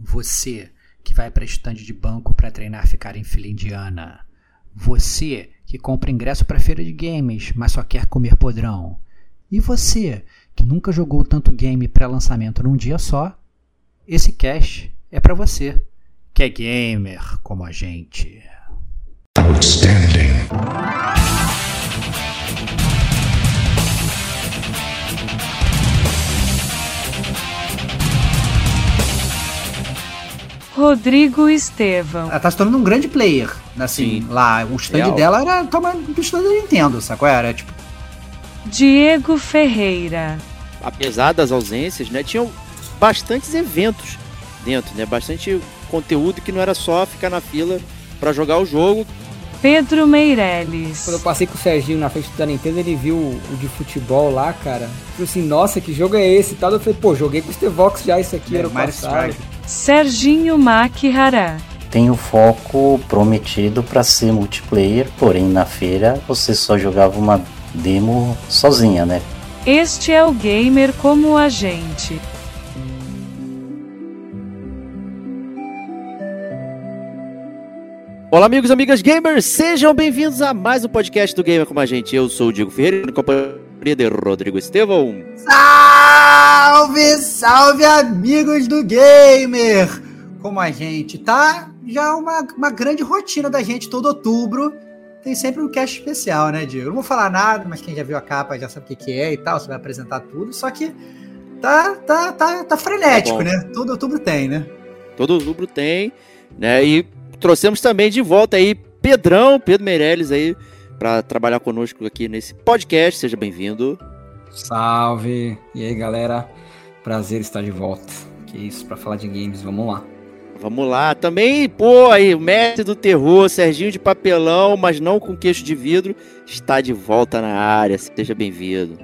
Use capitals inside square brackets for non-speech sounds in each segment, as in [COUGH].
Você que vai para estande de banco para treinar ficar em fila indiana. Você que compra ingresso para feira de games, mas só quer comer podrão. E você que nunca jogou tanto game pré-lançamento num dia só, esse cast é para você, que é gamer como a gente. Outstanding. Rodrigo Estevão. Ela tá se tornando um grande player. Assim, Sim. lá, o stand Real. dela era tomando do stand da Nintendo, sacou? Era tipo. Diego Ferreira. Apesar das ausências, né? Tinham bastantes eventos dentro, né? Bastante conteúdo que não era só ficar na fila para jogar o jogo. Pedro Meirelles. Quando eu passei com o Serginho na frente da Nintendo, ele viu o de futebol lá, cara. Falei assim, nossa, que jogo é esse e tal. Eu falei, pô, joguei com o Stevox já isso aqui, é, era o passado. Strike. Serginho Makihara. Tem o foco prometido para ser multiplayer, porém na feira você só jogava uma demo sozinha, né? Este é o gamer como a gente. Olá, amigos e amigas gamers, sejam bem-vindos a mais um podcast do Gamer como a gente. Eu sou o Diego Ferreira, em de Rodrigo Estevão. Salve, salve, amigos do Gamer! Como a gente tá já uma, uma grande rotina da gente todo outubro. Tem sempre um cast especial, né, Diego? Eu não vou falar nada, mas quem já viu a capa já sabe o que, que é e tal, você vai apresentar tudo. Só que tá, tá, tá, tá frenético, é né? Todo outubro tem, né? Todo outubro tem, né? E trouxemos também de volta aí Pedrão, Pedro Meirelles aí, para trabalhar conosco aqui nesse podcast. Seja bem-vindo. Salve! E aí, galera? Prazer estar de volta. Que isso, para falar de games, vamos lá. Vamos lá. Também, pô, aí, o mestre do terror, Serginho de papelão, mas não com queixo de vidro, está de volta na área. Seja bem-vindo.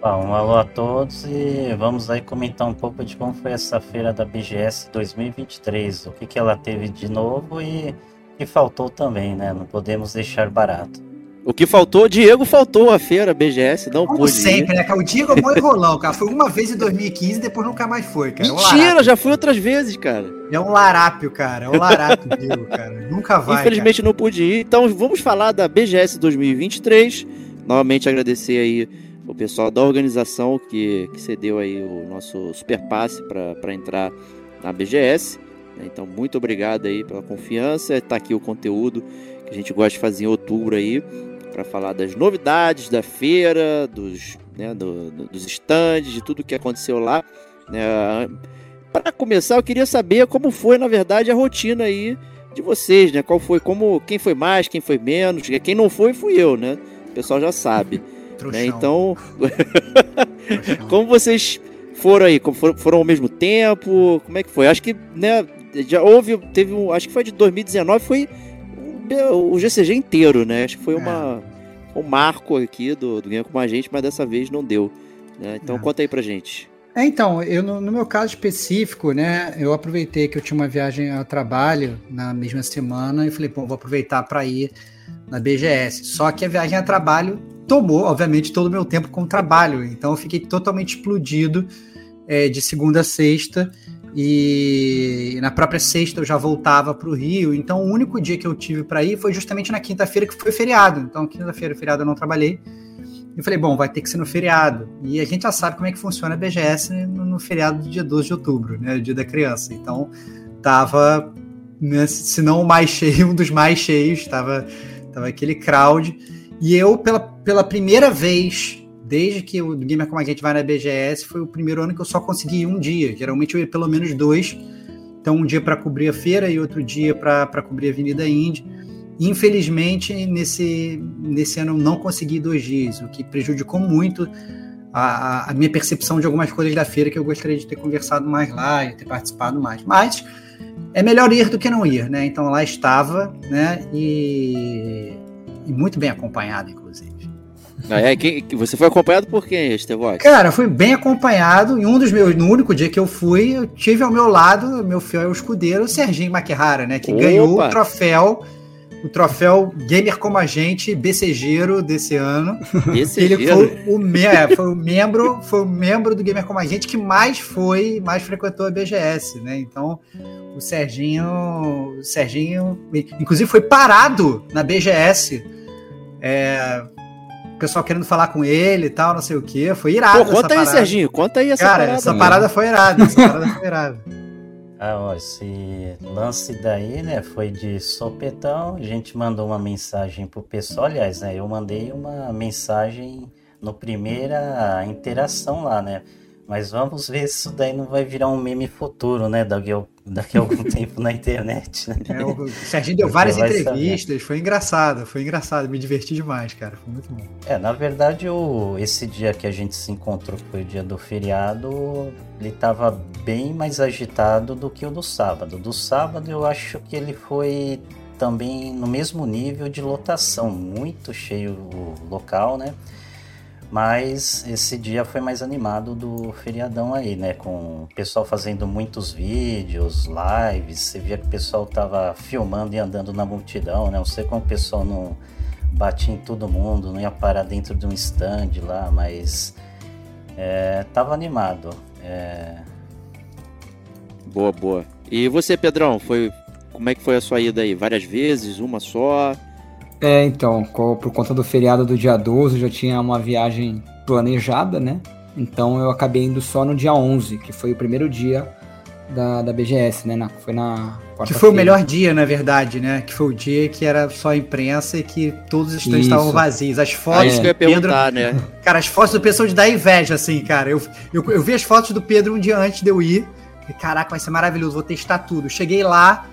Bom, um alô a todos e vamos aí comentar um pouco de como foi essa feira da BGS 2023, o que, que ela teve de novo e que faltou também, né? Não podemos deixar barato. O que faltou, Diego faltou a feira, BGS, não Como pôde. sempre, ir. né, cara? O Diego é mó enrolão, cara. Foi uma vez em 2015 e depois nunca mais foi, cara. É Mentira, um já foi outras vezes, cara. É um larápio, cara. É um larápio, [LAUGHS] Diego, cara. Nunca vai. Infelizmente cara. não pude ir. Então vamos falar da BGS 2023. Novamente agradecer aí o pessoal da organização que, que cedeu aí o nosso super passe para entrar na BGS. Né? Então, muito obrigado aí pela confiança. Está aqui o conteúdo que a gente gosta de fazer em outubro aí para falar das novidades da feira, dos, né, do, do, dos stands, de tudo que aconteceu lá. Né. Para começar, eu queria saber como foi, na verdade, a rotina aí de vocês, né? Qual foi, como, quem foi mais, quem foi menos, quem não foi, fui eu, né? O pessoal já sabe. né? Então, [LAUGHS] como vocês foram aí? Foram, foram ao mesmo tempo? Como é que foi? Acho que, né? Já houve, teve um, acho que foi de 2019, foi o GCG inteiro, né? Acho que foi é. uma, um marco aqui do, do Ganha Com a Gente, mas dessa vez não deu. Né? Então é. conta aí pra gente. É, então, eu no, no, meu caso específico, né, eu aproveitei que eu tinha uma viagem a trabalho na mesma semana e falei, pô, vou aproveitar para ir na BGS. Só que a viagem a trabalho tomou, obviamente, todo o meu tempo com trabalho, então eu fiquei totalmente explodido é, de segunda a sexta e na própria sexta eu já voltava para o Rio, então o único dia que eu tive para ir foi justamente na quinta-feira, que foi feriado. Então, quinta-feira, feriado, eu não trabalhei. E falei, bom, vai ter que ser no feriado. E a gente já sabe como é que funciona a BGS no, no feriado do dia 12 de outubro, né? O dia da criança. Então, tava, né, se não o mais cheio, [LAUGHS] um dos mais cheios, tava, tava aquele crowd. E eu, pela, pela primeira vez desde que o Gamer Como a Gente vai na BGS, foi o primeiro ano que eu só consegui um dia. Geralmente eu ia pelo menos dois. Então, um dia para cobrir a feira e outro dia para cobrir a Avenida Indy. Infelizmente, nesse, nesse ano eu não consegui dois dias, o que prejudicou muito a, a, minha percepção de algumas coisas da feira que eu gostaria de ter conversado mais lá e ter participado mais. Mas é melhor ir do que não ir, né? Então lá estava, né? E, e muito bem acompanhado, inclusive. É, quem, você foi acompanhado por quem, Estevox? Cara, fui bem acompanhado. Em um dos meus, no único dia que eu fui, eu tive ao meu lado, meu fiel escudeiro, o Serginho Maquihara, né? Que Opa. ganhou o troféu o troféu Gamer Como a Gente, BCGeiro desse ano. [LAUGHS] BCGeiro? Ele foi o, me é, foi o membro, foi o membro do Gamer Como a Gente que mais foi, mais frequentou a BGS, né? Então, o Serginho, o Serginho, inclusive foi parado na BGS. É, o pessoal querendo falar com ele e tal, não sei o que. Foi irado. Pô, conta aí, parada. Serginho, conta aí essa Cara, parada. Essa parada foi irada, essa parada foi irada. [LAUGHS] Ah, ó, esse lance daí, né, foi de sopetão. A gente mandou uma mensagem pro pessoal. Aliás, né, eu mandei uma mensagem no primeira interação lá, né? Mas vamos ver se isso daí não vai virar um meme futuro, né? Daqui a, daqui a algum [LAUGHS] tempo na internet. Né? É, o Serginho deu várias entrevistas, saber. foi engraçado, foi engraçado, me diverti demais, cara. Foi muito bom. É, na verdade, o, esse dia que a gente se encontrou, que foi o dia do feriado, ele estava bem mais agitado do que o do sábado. Do sábado eu acho que ele foi também no mesmo nível de lotação, muito cheio o local, né? Mas esse dia foi mais animado do feriadão aí, né? Com o pessoal fazendo muitos vídeos, lives. Você via que o pessoal tava filmando e andando na multidão, né? Não sei como o pessoal não batia em todo mundo, não ia parar dentro de um stand lá, mas é, tava animado. É... Boa, boa. E você, Pedrão, foi como é que foi a sua ida aí? Várias vezes? Uma só? É, então, por conta do feriado do dia 12, já tinha uma viagem planejada, né? Então eu acabei indo só no dia 11, que foi o primeiro dia da, da BGS, né? Na, foi na Que foi o melhor dia, na verdade, né? Que foi o dia que era só imprensa e que todos os stands estavam vazios. As fotos. Ah, isso que eu ia perguntar, Pedro, né? Cara, as fotos do pessoal de dar inveja, assim, cara. Eu, eu, eu vi as fotos do Pedro um dia antes de eu ir. E, caraca, vai ser maravilhoso, vou testar tudo. Cheguei lá,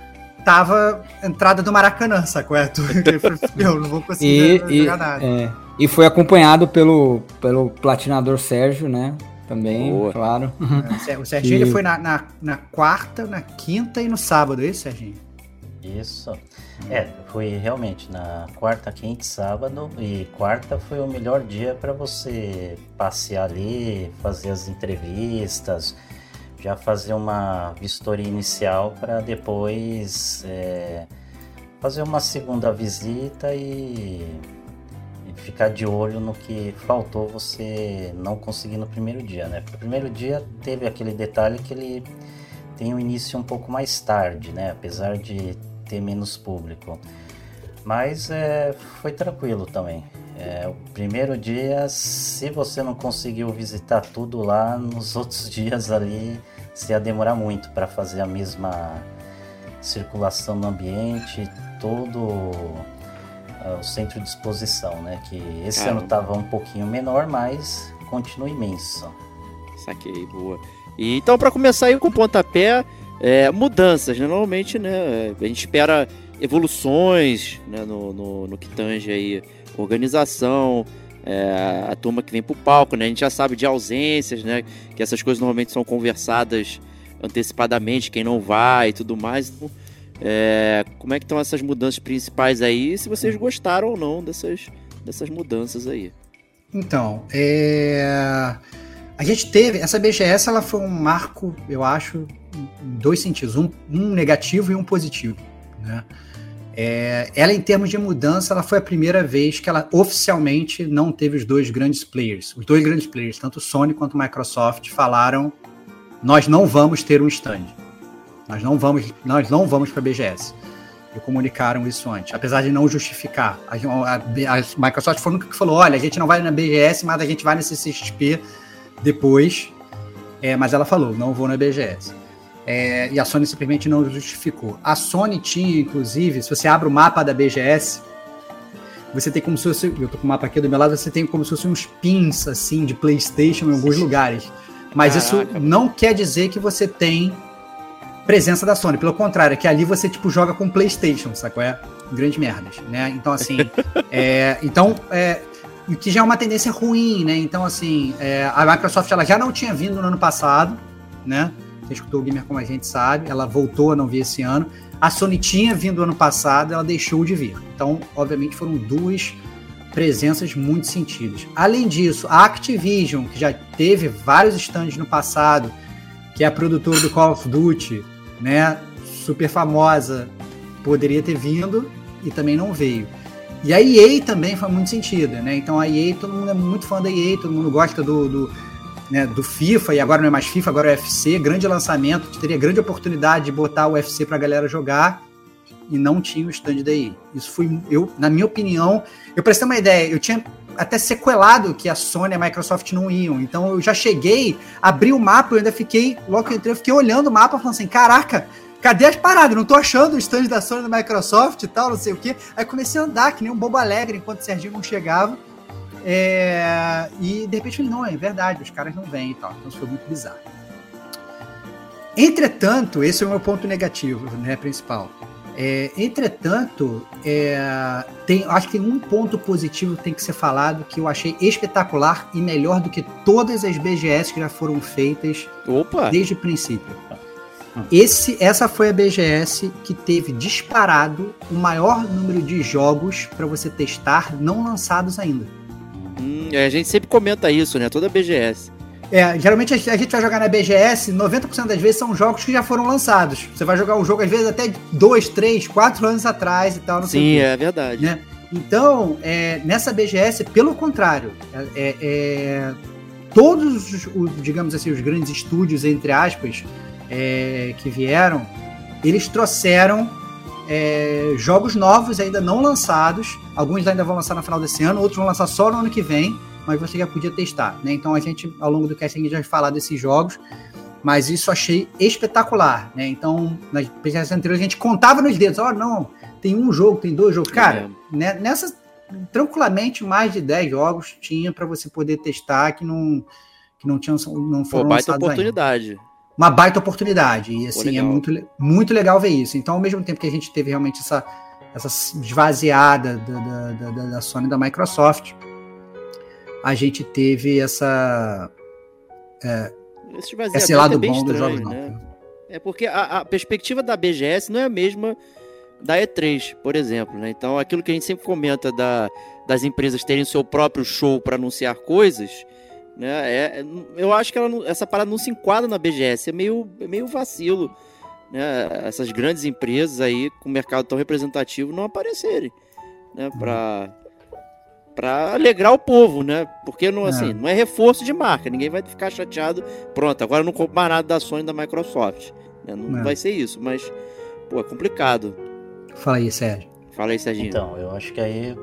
tava entrada do Maracanã, sacou? É, [LAUGHS] eu não vou conseguir e, jogar nada. É, e foi acompanhado pelo, pelo platinador Sérgio, né? Também, Boa. claro. É, o Serginho ele foi na, na, na, quarta, na quinta e no sábado, é isso, Serginho? Isso. É, foi realmente na quarta, quinta e sábado. E quarta foi o melhor dia para você passear ali, fazer as entrevistas já fazer uma vistoria inicial para depois é, fazer uma segunda visita e, e, ficar de olho no que faltou você não conseguir no primeiro dia, né? O primeiro dia teve aquele detalhe que ele tem um início um pouco mais tarde, né? Apesar de ter menos público. Mas é, foi tranquilo também. É, o primeiro dia, se você não conseguiu visitar tudo lá, nos [LAUGHS] outros dias ali se ia demorar muito para fazer a mesma circulação no ambiente, todo uh, o centro de exposição, né? Que esse ano estava um pouquinho menor, mas continua imenso. Saquei, boa. E então, para começar aí com o pontapé, é, mudanças, né? Normalmente, né? A gente espera evoluções né? no, no, no que tange aí organização, é, a turma que vem pro palco, né? A gente já sabe de ausências, né? Que essas coisas normalmente são conversadas antecipadamente, quem não vai e tudo mais. Então, é, como é que estão essas mudanças principais aí? Se vocês gostaram ou não dessas, dessas mudanças aí? Então, é... a gente teve essa BGS, ela foi um marco, eu acho, em dois sentidos, um, um negativo e um positivo, né? É, ela, em termos de mudança, ela foi a primeira vez que ela oficialmente não teve os dois grandes players. Os dois grandes players, tanto Sony quanto Microsoft, falaram: nós não vamos ter um stand. Nós não vamos, nós não vamos para a BGS. E comunicaram isso antes, apesar de não justificar. A, a, a Microsoft foi o único que falou: olha, a gente não vai na BGS, mas a gente vai nesse CXP depois. É, mas ela falou: não vou na BGS. É, e a Sony simplesmente não justificou. A Sony tinha, inclusive, se você abre o mapa da BGS, você tem como se fosse. Eu tô com o mapa aqui do meu lado, você tem como se fosse uns pins assim de PlayStation em alguns lugares. Mas Caraca. isso não quer dizer que você tem presença da Sony. Pelo contrário, é que ali você tipo joga com PlayStation, sacou? É grande merdas, né? Então assim, [LAUGHS] é, então é, o que já é uma tendência ruim, né? Então assim, é, a Microsoft ela já não tinha vindo no ano passado, né? Escutou o Gamer como a gente sabe, ela voltou a não vir esse ano. A Sony tinha vindo ano passado, ela deixou de vir. Então, obviamente, foram duas presenças muito sentidas. Além disso, a Activision, que já teve vários stands no passado, que é a produtora do Call of Duty, né, super famosa, poderia ter vindo e também não veio. E a EA também foi muito sentido, né? Então a EA, todo mundo é muito fã da EA, todo mundo gosta do, do, né, do FIFA, e agora não é mais FIFA, agora é UFC, grande lançamento, teria grande oportunidade de botar o UFC pra galera jogar, e não tinha o stand da EA. Isso foi, eu, na minha opinião, eu pra ter uma ideia, eu tinha até sequelado que a Sony e a Microsoft não iam. Então eu já cheguei, abri o mapa, eu ainda fiquei, logo que eu entrei, eu fiquei olhando o mapa, falando assim, caraca, cadê as paradas? Não tô achando o stand da Sony da Microsoft e tal, não sei o quê. Aí comecei a andar, que nem um bobo alegre, enquanto o Serginho não chegava. É... E de repente falei, não, é verdade, os caras não vêm e tal. Então isso foi muito bizarro. Entretanto, esse é o meu ponto negativo, né, principal. É, entretanto, é, tem, acho que tem um ponto positivo que tem que ser falado que eu achei espetacular e melhor do que todas as BGS que já foram feitas Opa. desde o princípio. Esse, essa foi a BGS que teve disparado o maior número de jogos para você testar não lançados ainda. Hum, a gente sempre comenta isso, né? Toda BGS. É, geralmente a gente vai jogar na BGS, 90% das vezes são jogos que já foram lançados. Você vai jogar um jogo, às vezes, até dois, três, quatro anos atrás e tal. Não Sim, é verdade. Né? Então, é, nessa BGS, pelo contrário, é, é, é, todos os, os, digamos assim, os grandes estúdios, entre aspas, é, que vieram, eles trouxeram é, jogos novos ainda não lançados. Alguns ainda vão lançar no final desse ano, outros vão lançar só no ano que vem mas você já podia testar, né? Então a gente, ao longo do casting, já vai falar desses jogos, mas isso achei espetacular, né? Então, nas pesquisas anteriores, a gente contava nos dedos, ó, oh, não, tem um jogo, tem dois jogos. Cara, é. né, nessas, tranquilamente, mais de 10 jogos tinha para você poder testar que não, que não tinham, não foram Pô, baita oportunidade. Ainda. Uma baita oportunidade, e assim, é muito, muito legal ver isso. Então, ao mesmo tempo que a gente teve realmente essa, essa esvaziada da, da, da, da Sony da Microsoft, a gente teve essa. É, esse, esse lado é bom estranho, dos jogos, né? É porque a, a, perspectiva da BGS não é a mesma da E3, por exemplo. Né? Então, aquilo que a gente sempre comenta da, das empresas terem seu próprio show para anunciar coisas, né? É, eu acho que ela, essa parada não se enquadra na BGS, é meio, é meio vacilo. Né? Essas grandes empresas aí, com mercado tão representativo, não aparecerem. Né? Para para alegrar o povo, né? Porque não, assim, é. não é reforço de marca, ninguém vai ficar chateado. Pronto, agora não compro mais nada da Sony e da Microsoft. Né? Não é. vai ser isso, mas, pô, é complicado. Fala aí, Sérgio. Fala aí, Serginho. Então, eu acho que aí,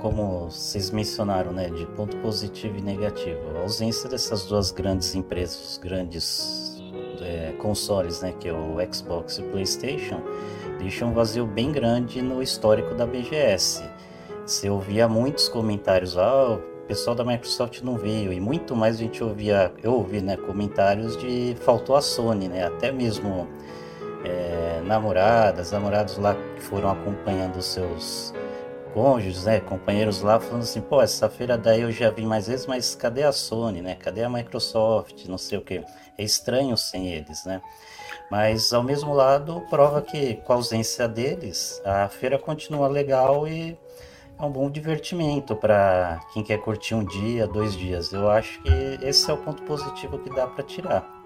como vocês mencionaram, né, de ponto positivo e negativo, a ausência dessas duas grandes empresas, grandes é, consoles, né, que é o Xbox e o PlayStation, deixa um vazio bem grande no histórico da BGS. Você ouvia muitos comentários, ah, o pessoal da Microsoft não veio, e muito mais a gente ouvia, eu ouvi, né, comentários de faltou a Sony, né, até mesmo é, namoradas, namorados lá que foram acompanhando os seus cônjuges, né, companheiros lá, falando assim, pô, essa feira daí eu já vi mais vezes, mas cadê a Sony, né, cadê a Microsoft, não sei o que, é estranho sem eles, né. Mas ao mesmo lado, prova que com a ausência deles, a feira continua legal e é um bom divertimento para quem quer curtir um dia, dois dias. Eu acho que esse é o ponto positivo que dá para tirar.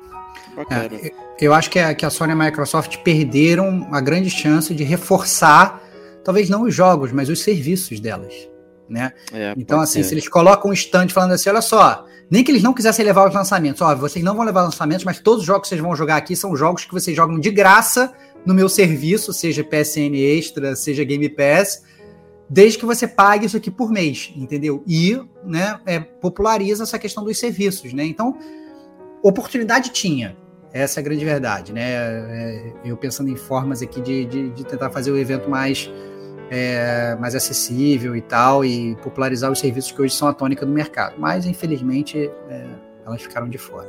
É, eu acho que a, que a Sony e a Microsoft perderam a grande chance de reforçar, talvez não os jogos, mas os serviços delas. Né? É, então, assim, ser. se eles colocam um stand falando assim, olha só, nem que eles não quisessem levar os lançamentos, ó, vocês não vão levar lançamentos, mas todos os jogos que vocês vão jogar aqui são jogos que vocês jogam de graça no meu serviço, seja PSN Extra, seja Game Pass, desde que você pague isso aqui por mês, entendeu? E né, é, populariza essa questão dos serviços, né? Então, oportunidade tinha, essa é a grande verdade, né? É, eu pensando em formas aqui de, de, de tentar fazer o evento mais, é, mais acessível e tal, e popularizar os serviços que hoje são a tônica do mercado. Mas, infelizmente, é, elas ficaram de fora.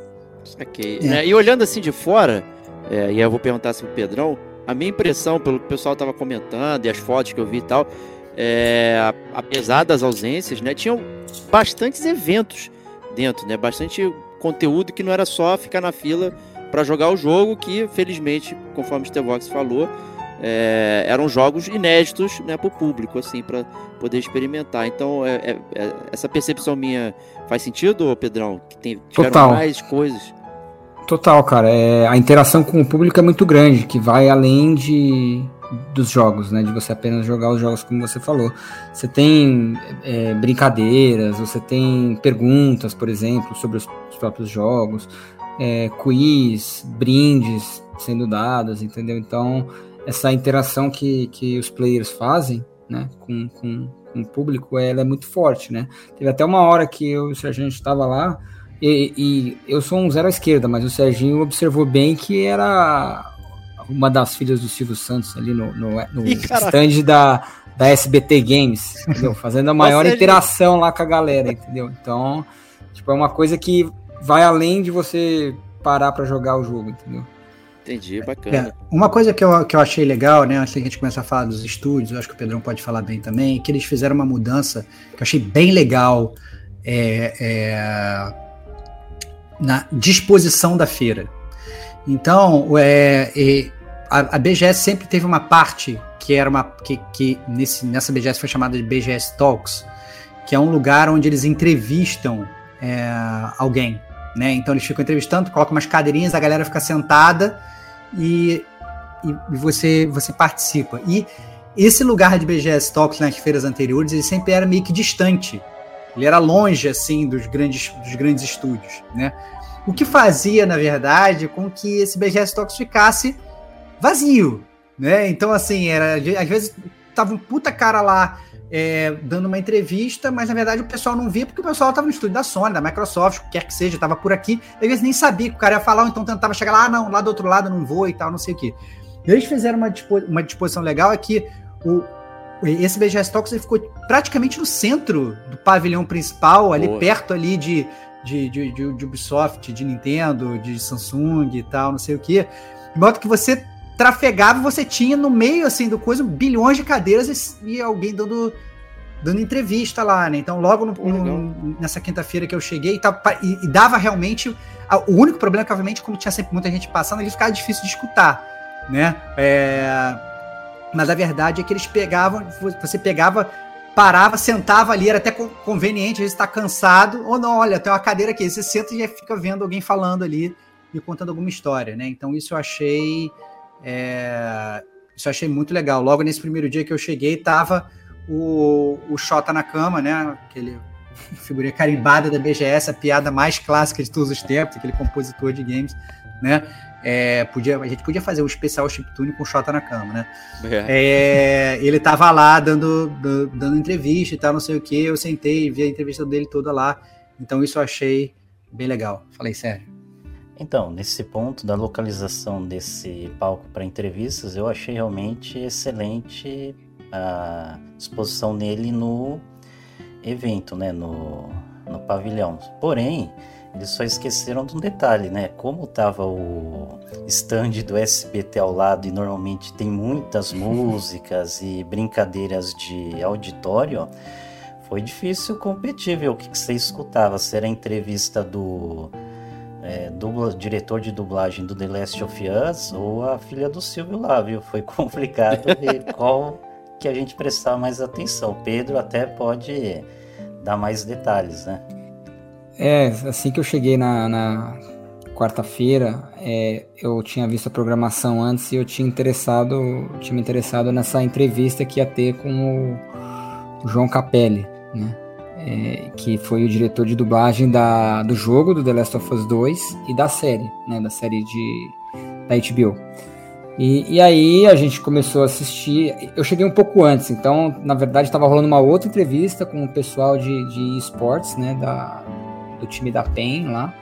Ok. É. e olhando assim de fora, é, e eu vou perguntar assim pro Pedrão, a minha impressão, pelo que o pessoal estava comentando e as fotos que eu vi e tal, é, apesar das ausências, né, tinham bastantes eventos dentro, né, bastante conteúdo que não era só ficar na fila para jogar o jogo, que felizmente, conforme o Stevox falou, é, eram jogos inéditos né, para o público, assim, para poder experimentar. Então, é, é, é, essa percepção minha faz sentido, Pedrão? Que tem, Total. mais coisas? Total, cara. É, a interação com o público é muito grande, que vai além de dos jogos, né? De você apenas jogar os jogos como você falou. Você tem é, brincadeiras, você tem perguntas, por exemplo, sobre os, os próprios jogos, é, quiz, brindes sendo dados, entendeu? Então, essa interação que, que os players fazem, né, com, com, com o público, ela é muito forte, né? Teve até uma hora que eu e o Serginho estava lá, e, e, eu sou um zero à esquerda, mas o Serginho observou bem que era uma das filhas do Silvio Santos ali no, no, no Ih, stand da, da SBT Games, entendeu? Fazendo a maior interação lá com a galera, entendeu? Então, tipo, é uma coisa que vai além de você parar para jogar o jogo, entendeu? Entendi, bacana. É, uma coisa que eu, que eu achei legal, né, antes que a gente começar a falar dos estúdios, eu acho que o Pedrão pode falar bem também, que eles fizeram uma mudança que eu achei bem legal é, é, na disposição da feira. Então, é, é a, a, BGS sempre teve uma parte que era uma que, que nesse, nessa BGS foi chamada de BGS Talks, que é um lugar onde eles entrevistam é, alguém, né? Então eles ficam entrevistando, colocam umas cadeirinhas, a galera fica sentada e, e, você você participa. E esse lugar de BGS Talks nas feiras anteriores, ele sempre era meio que distante. Ele era longe assim dos grandes dos grandes estúdios, né? O que fazia, na verdade, com que esse BGS Talks ficasse vazio, né? Então, assim, era, às vezes tava um puta cara lá é, dando uma entrevista, mas na verdade o pessoal não via porque o pessoal estava no estúdio da Sony, da Microsoft, quer que seja, estava por aqui, às vezes nem sabia que o cara ia falar, ou então tentava chegar lá, ah, não, lá do outro lado não vou e tal, não sei o que. Eles fizeram uma, dispo uma disposição legal, é que o, esse BGS Talks ele ficou praticamente no centro do pavilhão principal, ali Boa. perto ali de, de, de, de, de Ubisoft, de Nintendo, de Samsung e tal, não sei o que. De modo que você trafegava e você tinha no meio assim do coisa bilhões de cadeiras e, alguém dando dando entrevista lá, né? Então, logo no, no, nessa quinta-feira que eu cheguei, tava, e, e, dava realmente. A, o único problema é que, obviamente, como tinha sempre muita gente passando, ele ficava difícil de escutar, né? É, mas a verdade é que eles pegavam, você pegava, parava, sentava ali, era até conveniente, às vezes está cansado, ou não, olha, tem uma cadeira aqui, você senta e já fica vendo alguém falando ali e contando alguma história, né? Então, isso eu achei é, isso eu achei muito legal. Logo nesse primeiro dia que eu cheguei, tava o, o Xota na cama, né? Aquele figurinha carimbada da BGS, a piada mais clássica de todos os tempos, aquele compositor de games, né? É, podia, a gente podia fazer um especial chiptune com o Xota na cama, né? É. É, ele tava lá dando, dando entrevista e tal, não sei o que. Eu sentei e vi a entrevista dele toda lá. Então isso eu achei bem legal. Falei sério. Então, nesse ponto da localização desse palco para entrevistas, eu achei realmente excelente a exposição dele no evento, né, no, no pavilhão. Porém, eles só esqueceram de um detalhe, né? Como estava o stand do SBT ao lado e normalmente tem muitas [LAUGHS] músicas e brincadeiras de auditório, foi difícil competir, viu? O que, que você escutava? Se era a entrevista do é, dubla, diretor de dublagem do The Last of Us ou a filha do Silvio lá, viu? Foi [LAUGHS] complicado ver qual que a gente prestar mais atenção. O Pedro até pode dar mais detalhes, né? É, assim que eu cheguei na, na quarta-feira, é, eu tinha visto a programação antes e eu tinha interessado, tinha me interessado nessa entrevista que ia ter com o, João Capelli, né? É, que foi o diretor de dublagem da, do jogo do The Last of Us 2 e da série, né, da série de, da HBO. E, e aí a gente começou a assistir. Eu cheguei um pouco antes, então na verdade estava rolando uma outra entrevista com o pessoal de, de esportes, né, da, do time da PEN lá.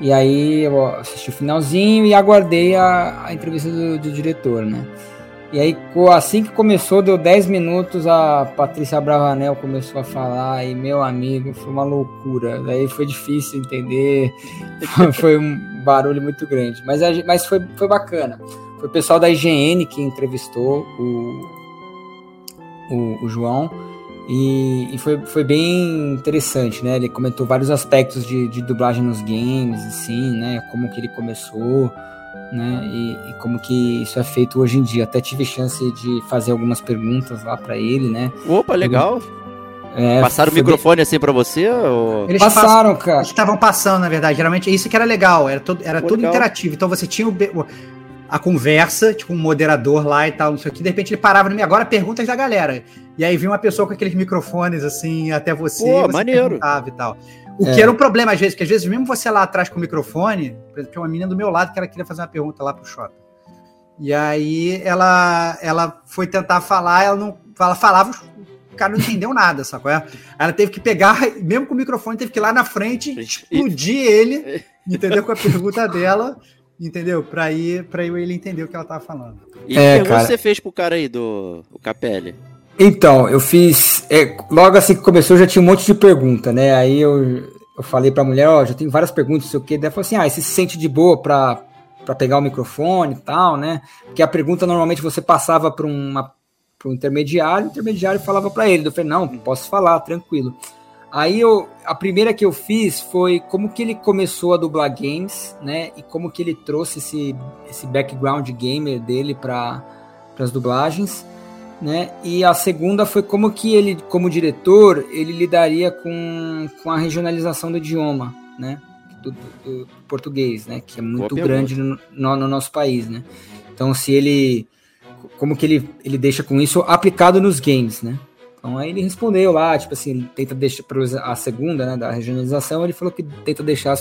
E aí eu assisti o finalzinho e aguardei a, a entrevista do, do diretor, né. E aí, assim que começou, deu 10 minutos, a Patrícia Bravanel começou a falar, e meu amigo, foi uma loucura. Daí foi difícil entender, [LAUGHS] foi um barulho muito grande. Mas, mas foi, foi bacana. Foi o pessoal da IGN que entrevistou o, o, o João, e, e, foi, foi bem interessante, né? Ele comentou vários aspectos de, de dublagem nos games, assim, né? Como que ele começou né? E, e, como que isso é feito hoje em dia. Até tive chance de fazer algumas perguntas lá para ele, né? Opa, legal. É, Passaram o microfone bem... assim para você? Ou... Eles passaram, cara. Eles estavam passando, na verdade. Geralmente, isso que era legal. Era, todo, era tudo legal. interativo. Então você tinha o, a conversa, tipo um moderador lá e tal, não sei o que. De repente ele parava no meio, agora perguntas da galera. E aí vinha uma pessoa com aqueles microfones assim até você, Pô, você maneiro. e tal. O É. que era um problema às vezes, que às vezes mesmo você lá atrás com o microfone, por exemplo, tinha uma menina do meu lado que ela queria fazer uma pergunta lá pro Xota. E aí ela ela foi tentar falar, ela não ela falava, o cara não entendeu nada, sacou? Aí Ela teve que pegar, [LAUGHS] mesmo com o microfone, teve que ir lá na frente, explodir ele, entendeu? Com a pergunta dela, entendeu? Pra ir, pra ele entender o que ela tava falando. E É, que pergunta cara. você fez pro cara aí do o Capelli? Então, eu fiz. é, logo assim que começou, já tinha um monte de pergunta, né? Aí eu, eu falei pra mulher, ó, já tem várias perguntas, não sei o quê. Daí ela falou assim: ah, você se sente de boa pra, pra pegar o microfone e tal, né? Porque a pergunta normalmente você passava pra uma para um intermediário, o intermediário falava pra ele. Eu falei, não, posso falar, tranquilo. Aí eu, a primeira que eu fiz foi como que ele começou a dublar games, né? E como que ele trouxe esse, esse background gamer dele para as dublagens né? E a segunda foi como que ele, como diretor, ele lidaria com, com a regionalização do idioma, né? Do, do- do português, né? Que é muito grande no, no- no nosso país, né? Então, se ele, como que ele, ele deixa com isso aplicado nos games, né? Então aí ele respondeu lá, tipo assim, ele tenta deixar a segunda, né, da regionalização, ele falou que tenta deixar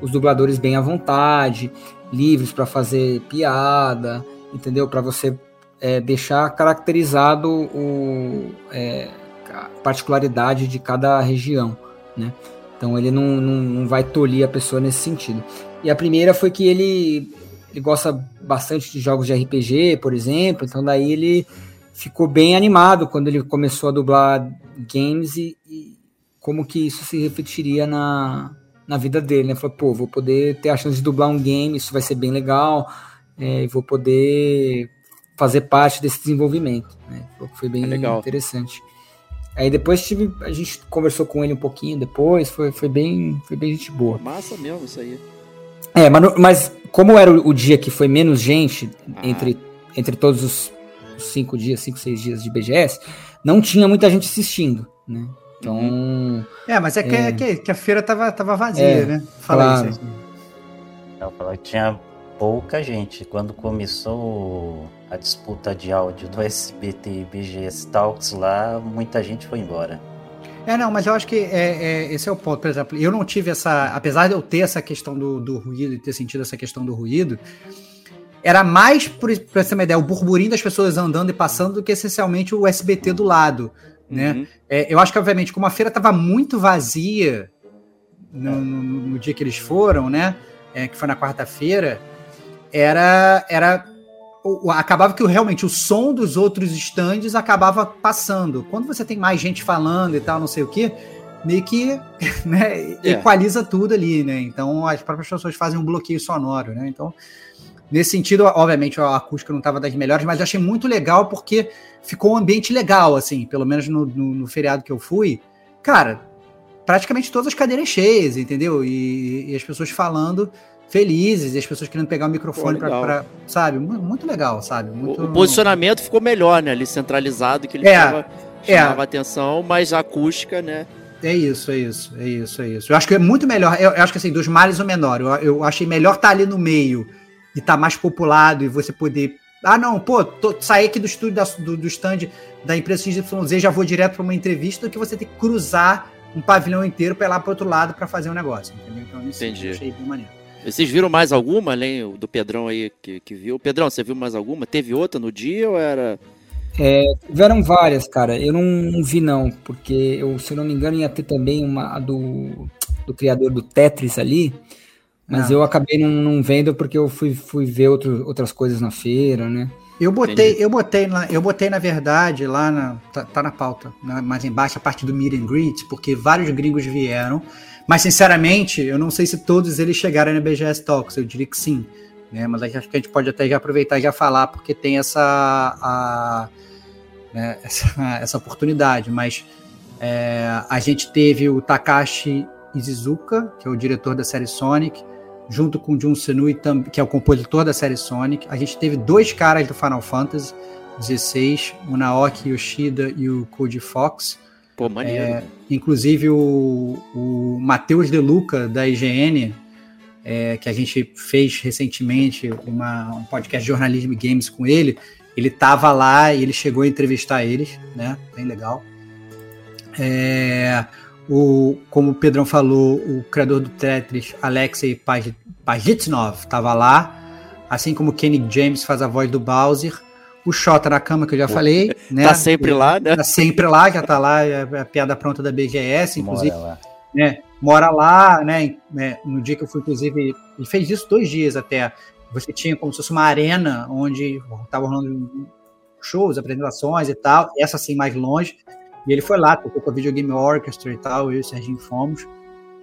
os dubladores bem à vontade, livres para fazer piada, entendeu? Para você é, deixar caracterizado o, é, a particularidade de cada região, né? Então ele não, não, não vai tolir a pessoa nesse sentido. E a primeira foi que ele, ele gosta bastante de jogos de RPG, por exemplo, então daí ele ficou bem animado quando ele começou a dublar games e, e como que isso se refletiria na, na vida dele, né? Falou, pô, vou poder ter a chance de dublar um game, isso vai ser bem legal, é, vou poder fazer parte desse desenvolvimento, né? Foi bem É legal. interessante. Aí depois tive, a gente conversou com ele um pouquinho depois, foi, foi bem, foi bem gente boa. Massa mesmo isso aí. É, mas, mas como era o, o dia que foi menos gente Ah. entre, entre todos os, cinco dias, cinco, seis dias de BGS, não tinha muita gente assistindo, né? Então, É, mas é que, É. que, que a feira tava, tava vazia, É, né? Fala claro. isso aí. Que tinha pouca gente. Quando começou a disputa de áudio do SBT e BGS Talks lá, muita gente foi embora. É, não, mas eu acho que é, é- esse é o ponto. Por exemplo, eu não tive essa. Apesar de eu ter essa questão do, do ruído e ter sentido essa questão do ruído, era mais, por, pra você ter uma ideia, o burburinho das pessoas andando e passando do que essencialmente o SBT do lado. Né? Uhum. É, eu acho que, obviamente, como a feira estava muito vazia no, no- no dia que eles foram, né? É, que foi na quarta-feira, era. era acabava que realmente o som dos outros estandes acabava passando. Quando você tem mais gente falando e tal, não sei o que, meio que [LAUGHS] né, É. equaliza tudo ali, né? Então as próprias pessoas fazem um bloqueio sonoro, né? Então, nesse sentido, obviamente a acústica não estava das melhores, mas eu achei muito legal porque ficou um ambiente legal, assim, pelo menos no, no- no feriado que eu fui. Cara, praticamente todas as cadeiras cheias, entendeu? E, e as pessoas falando felizes, e as pessoas querendo pegar o microfone para, sabe? Mu- Muito legal, sabe? Muito... O, o posicionamento ficou melhor, né? Ali centralizado, que ele É, tava, é. chamava atenção, mas a acústica, né? É isso, é isso, é isso, é isso. Eu acho que é muito melhor. Eu, eu acho que assim, dos males o menor. Eu, eu achei melhor estar ali no meio e estar mais populado e você poder. Ah, não, pô, tô, sair aqui do estúdio da- do, do stand da empresa XYZ e já vou direto para uma entrevista do que você ter que cruzar um pavilhão inteiro para ir lá para outro lado para fazer um negócio, entendeu? Então, isso Entendi. eu achei bem maneiro. Vocês viram mais alguma, além do Pedrão aí que, que viu? Pedrão, você viu mais alguma? Teve outra no dia ou era. tiveram várias, cara. Eu não, não vi, não, porque eu, se eu não me engano, ia ter também uma a do, do criador do Tetris ali. Mas Ah. eu acabei não, não vendo porque eu fui, fui ver outro, outras coisas na feira, né? Eu botei, Entendi. eu botei, na, eu botei na verdade lá na, tá, tá na pauta, na- mais embaixo a parte do meet and greet, porque vários gringos vieram, mas sinceramente eu não sei se todos eles chegaram na BGS Talks, eu diria que sim, né? Mas acho que a gente pode até já aproveitar e já falar porque tem essa a, né, [LAUGHS] essa, essa oportunidade, mas é, a gente teve o Takashi Izuzuka, que é o diretor da série Sonic, junto com o Jun Senui, que é o compositor da série Sonic. A gente teve dois caras do Final Fantasy XVI, o Naoki Yoshida e o Cody Fox. Pô, maneiro. É, inclusive o, o Matheus De Luca, da IGN, é, que a gente fez recentemente uma, um podcast de jornalismo e games com ele. Ele estava lá e ele chegou a entrevistar eles, né? Bem legal. É, o, como o Pedrão falou, o criador do Tetris, Alexei Pajitnov, estava lá, assim como Kenny James faz a voz do Bowser. O Xota na cama, que eu já falei. Né? Tá sempre lá, né? Tá sempre lá, já tá lá, é a piada pronta da BGS, inclusive. Mora lá. Né? Mora lá, né? né? No dia que eu fui, inclusive, ele fez isso dois dias até. Você tinha como se fosse uma arena onde tava rolando shows, apresentações e tal, essa assim mais longe. E ele foi lá, tocou com a Videogame Orchestra e tal, eu e o Serginho fomos,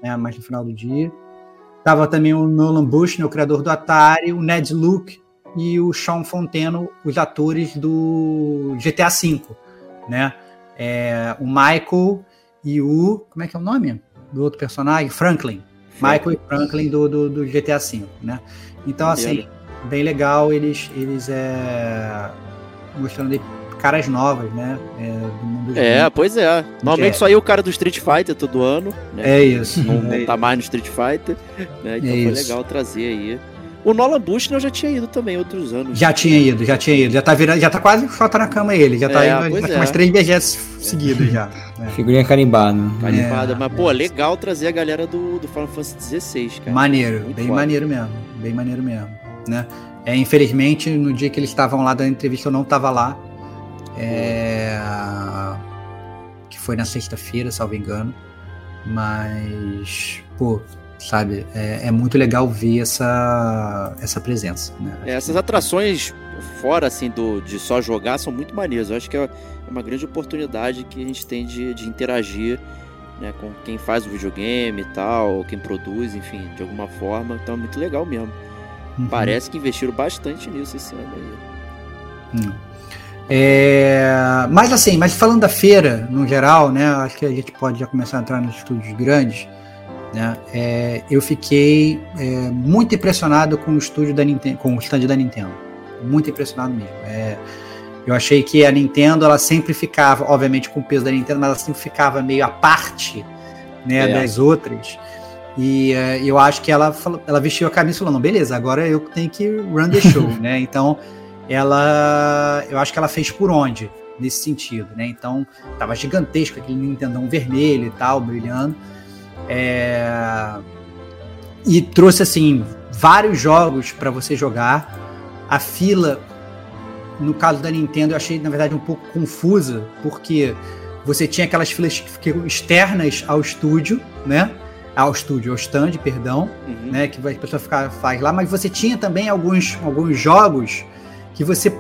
né, mais no final do dia. Tava também o Nolan Bushnell, o criador do Atari, o Ned Luke e o Sean Fonteno, os atores do GTA V, né? É, o Michael e o... como é que é o nome do outro personagem? Franklin. Michael e Franklin do, do, do GTA V, né? Então, assim, bem legal eles, eles é, mostrando caras novas, né? É, do mundo é pois é. Normalmente é. só aí o cara do Street Fighter todo ano. Né? É isso. Não, não [LAUGHS] tá mais no Street Fighter. Né? Então é foi isso. legal trazer aí. O Nolan Bushnell já tinha ido também outros anos. Já tinha ido, já tinha ido. Já tá virando, já tá quase foto na cama ele. Já tá é, indo é. umas três BGS seguidos já. [LAUGHS] É. Figurinha carimbada. Carimbada, mas pô, legal trazer a galera do, do Final Fantasy XVI, cara. Maneiro, Muito bem foda. maneiro mesmo. Bem maneiro mesmo, né? É, infelizmente, no dia que eles estavam lá da entrevista, eu não estava lá. É... Que foi na sexta-feira, salvo engano. Mas, pô, sabe, é, é, muito legal ver essa, essa presença. Né? É, essas atrações fora assim do de só jogar são muito maneiras. Eu acho que é uma grande oportunidade que a gente tem de, de interagir né, com quem faz o videogame e tal, quem produz, enfim, de alguma forma. Então é muito legal mesmo. Uhum. Parece que investiram bastante nisso esse ano aí. Hum. É, mas assim, mas falando da feira no geral, né? Acho que a gente pode já começar a entrar nos estúdios grandes. Né, é, eu fiquei é, muito impressionado com o estúdio da Nintendo, com o stand da Nintendo. Muito impressionado mesmo. É, eu achei que a Nintendo ela sempre ficava, obviamente com o peso da Nintendo, mas ela sempre ficava meio à parte né, é. das outras. E uh, eu acho que ela, falou, ela vestiu a camisa e falou: não, beleza, agora eu tenho que run the show, [LAUGHS] né? Então ela eu acho que ela fez por onde nesse sentido, né? Então tava gigantesco aquele Nintendão vermelho e tal, brilhando. É... E trouxe assim vários jogos para você jogar. A fila, no caso da Nintendo, eu achei na verdade um pouco confusa, porque você tinha aquelas filas externas ao estúdio, né? Ao estúdio, ao stand, perdão, uhum. né? Que a pessoa ficar, faz lá, mas você tinha também alguns, alguns jogos que você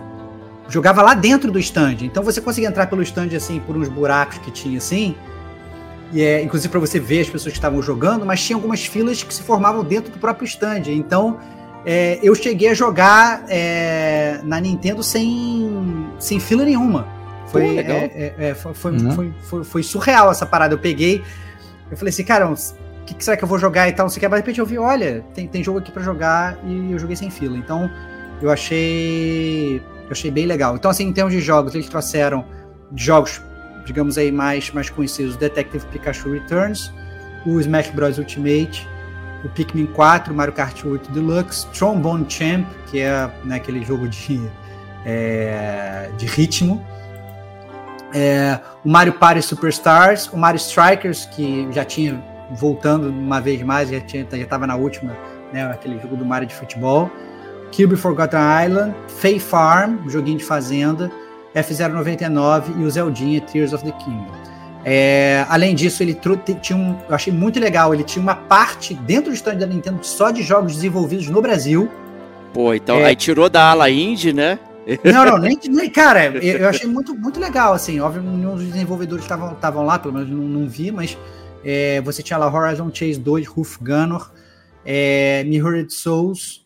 jogava lá dentro do stand. Então você conseguia entrar pelo stand assim, por uns buracos que tinha assim. E é, inclusive para você ver as pessoas que estavam jogando, mas tinha algumas filas que se formavam dentro do próprio stand. Então é, eu cheguei a jogar é, na Nintendo sem, sem fila nenhuma. Foi, Pô, legal. É, é, é foi, foi, uhum. foi, foi, foi, surreal essa parada. Eu peguei, eu falei assim, cara, o que, que, será que eu vou jogar e tal? Não sei o que. Mas de repente eu vi, olha, tem, tem jogo aqui para jogar e eu joguei sem fila. Então eu achei eu achei bem legal. Então, assim, em termos de jogos, eles trouxeram jogos, digamos aí, mais, mais conhecidos: Detective Pikachu Returns, o Smash Bros. Ultimate, o Pikmin 4, Mario Kart 8 Deluxe, Trombone Champ, que é né, aquele jogo de, [LAUGHS] é, de ritmo, é, o Mario Party Superstars, o Mario Strikers, que já tinha voltando uma vez mais, já estava já na última, né, aquele jogo do Mario de futebol. Kirby Forgotten Island, Fay Farm, joguinho de fazenda, F099 e o Zeldinha Tears of the Kingdom. É, além disso, ele tinha um. Eu achei muito legal. Ele tinha uma parte dentro do stand da Nintendo só de jogos desenvolvidos no Brasil. Pô, então é, aí tirou da ala indie, né? [LAUGHS] Não, não, nem, nem cara, eu, eu, achei muito, muito legal, assim, óbvio, nenhum dos desenvolvedores estavam lá, pelo menos não, não vi, mas é, você tinha lá Horizon Chase 2, Roof Gunner, é, Mirrored Souls,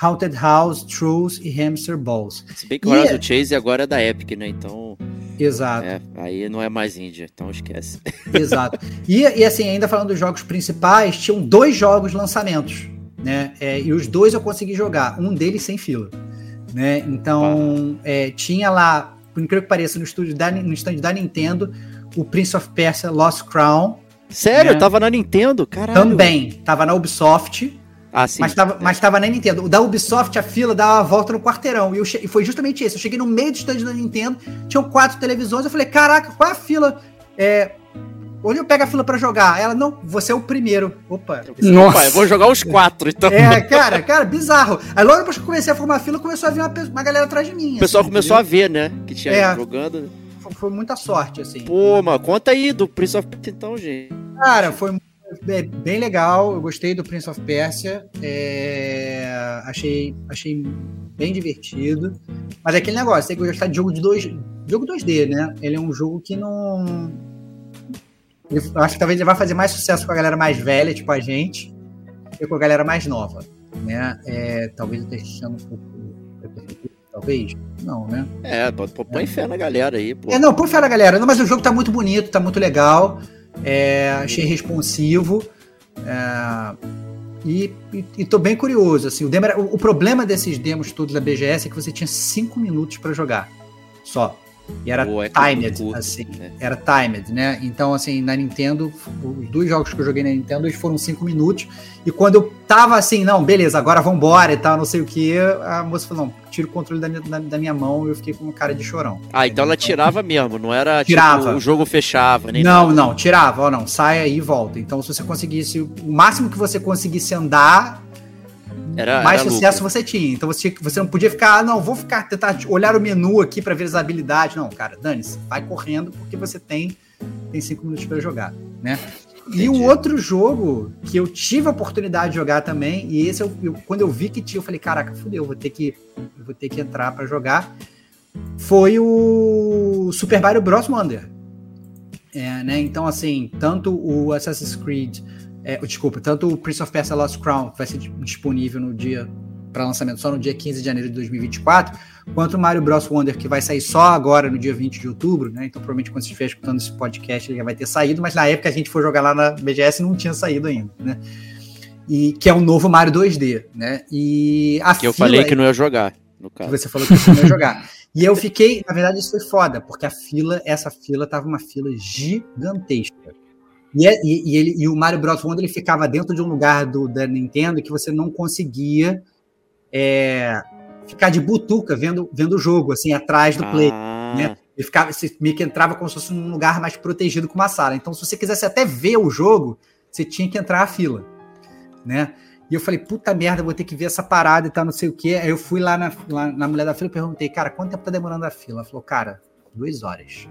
Haunted House, Trolls e Hamster Balls. Se bem que o Horizon é... Chase agora é da Epic, né? Então. Exato. É, aí não é mais Índia, então esquece. [LAUGHS] Exato. E, e assim, ainda falando dos jogos principais, tinham dois jogos lançamentos, né? É, e os dois eu consegui jogar, um deles sem fila. Né? Então, é, tinha lá, por incrível que pareça, no, estúdio da, no stand da Nintendo, o Prince of Persia Lost Crown. Sério? Né? Tava na Nintendo? Caralho. Também. Tava na Ubisoft Ah, sim. Mas tava, É. mas tava na Nintendo. O da Ubisoft, a fila dava a volta no quarteirão. E, eu che- e foi justamente isso. Eu cheguei no meio do stand da Nintendo, tinham quatro televisões. Eu falei, caraca, qual é a fila? É, onde eu pego a fila pra jogar? Ela, não, você é o primeiro. Opa. Nossa. Opa, eu vou jogar os quatro, então. É, cara, cara, bizarro. Aí logo depois que eu comecei a formar fila, começou a vir uma, uma galera atrás de mim. O pessoal assim, começou a entendeu? ver, né? Que tinha É. jogando. né? Foi, foi muita sorte, assim. Pô, mano, conta aí do Prince of Persia então, gente. Cara, foi é, bem legal. Eu gostei do Prince of Persia. É, achei, achei bem divertido. Mas é aquele negócio, tem que gostar de jogo de dois, jogo 2D, né? Ele é um jogo que não. Eu acho que talvez ele vai fazer mais sucesso com a galera mais velha, tipo a gente, que com a galera mais nova. Né? É, talvez eu esteja um pouco. Talvez? Não, né? É, põe fé na galera aí, pô. É, não, por fora, galera. Não, mas o jogo tá muito bonito, tá muito legal. É, achei responsivo. é, e, e, e tô bem curioso. Assim, o, demo era- o, o problema desses demos todos da BGS é que você tinha 5 minutos pra jogar. Só. E era Pô, é timed, curto, assim. né? Era timed, né? Então, assim, na Nintendo, os dois jogos que eu joguei na Nintendo, eles foram 5 minutos. E quando eu tava assim, não, beleza, agora vambora e tal, não sei o que, a moça falou, não, tira o controle da minha, da, da minha mão e eu fiquei com uma cara de chorão. Ah, então ela tirava mesmo, não era Tirava. tipo, o jogo fechava, nem Não, nada. não, tirava, ó, não, sai aí e volta. Então, se você conseguisse, o máximo que você conseguisse andar, Era, mais era sucesso lucro. você tinha. Então, você, você não podia ficar, ah, não, vou ficar, tentar olhar o menu aqui pra ver as habilidades. Não, cara, dane-se, vai correndo porque você tem, tem cinco minutos pra jogar, né? E o Entendi. outro jogo que eu tive a oportunidade de jogar também, e esse eu, eu- quando eu vi que tinha, eu falei, caraca, fudeu, vou ter que, eu vou ter que entrar pra jogar, foi o Super Mario Bros. Wonder. É, né? Então, assim, tanto o Assassin's Creed, é, desculpa, tanto o Prince of Persia Lost Crown, que vai ser disponível no dia para lançamento só no dia 15 de janeiro de 2024, quanto o Mario Bros. Wonder, que vai sair só agora no dia 20 de outubro, né? Então, provavelmente, quando você estiver escutando esse podcast, ele já vai ter saído, mas na época a gente foi jogar lá na BGS não tinha saído ainda, né? E que é um novo Mario 2D, né? E a Que eu falei que não ia jogar, no que caso. você falou que não ia jogar. [LAUGHS] E eu fiquei, na verdade, isso foi foda, porque a fila, essa fila tava uma fila gigantesca. E, é- e- e ele, e o Mario Bros. Wonder ele ficava dentro de um lugar do, da Nintendo que você não conseguia é, ficar de butuca vendo, vendo o jogo, assim, atrás do play. Ah, né? Ele ficava, você meio que entrava como se fosse num lugar mais protegido com uma sala. Então, se você quisesse até ver o jogo, você tinha que entrar na fila, né? E eu falei, puta merda, vou ter que ver essa parada e tal, não sei o quê. Aí eu fui lá na, lá na mulher da fila e perguntei, cara, quanto tempo tá demorando a fila? Ela falou, cara, duas horas.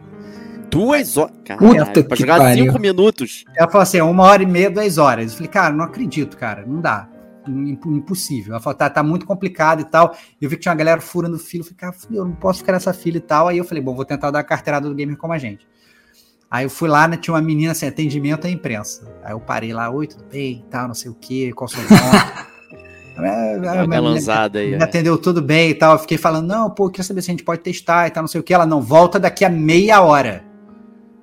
Duas horas. Puta Caralho, pra que jogar pariu. cinco minutos. Ela falou assim, é uma hora e meia, duas horas. Eu falei, cara, não acredito, cara, não dá. Imp- Impossível. Ela falou, tá, tá muito complicado e tal. Eu vi que tinha uma galera furando fila. Eu falei, cara, eu não posso ficar nessa fila e tal. Aí eu falei, bom, vou tentar dar a carteirada do gamer como a gente. Aí eu fui lá, né, tinha uma menina assim, atendimento à imprensa. Aí eu parei lá, oi, tudo bem e tal, não sei o quê, qual o seu [LAUGHS] nome? É, Uma a minha- galanzada aí. me é. atendeu tudo bem e tal. Eu fiquei falando, não, pô, queria saber se a gente pode testar e tal, não sei o que. Ela, não, volta daqui a meia hora.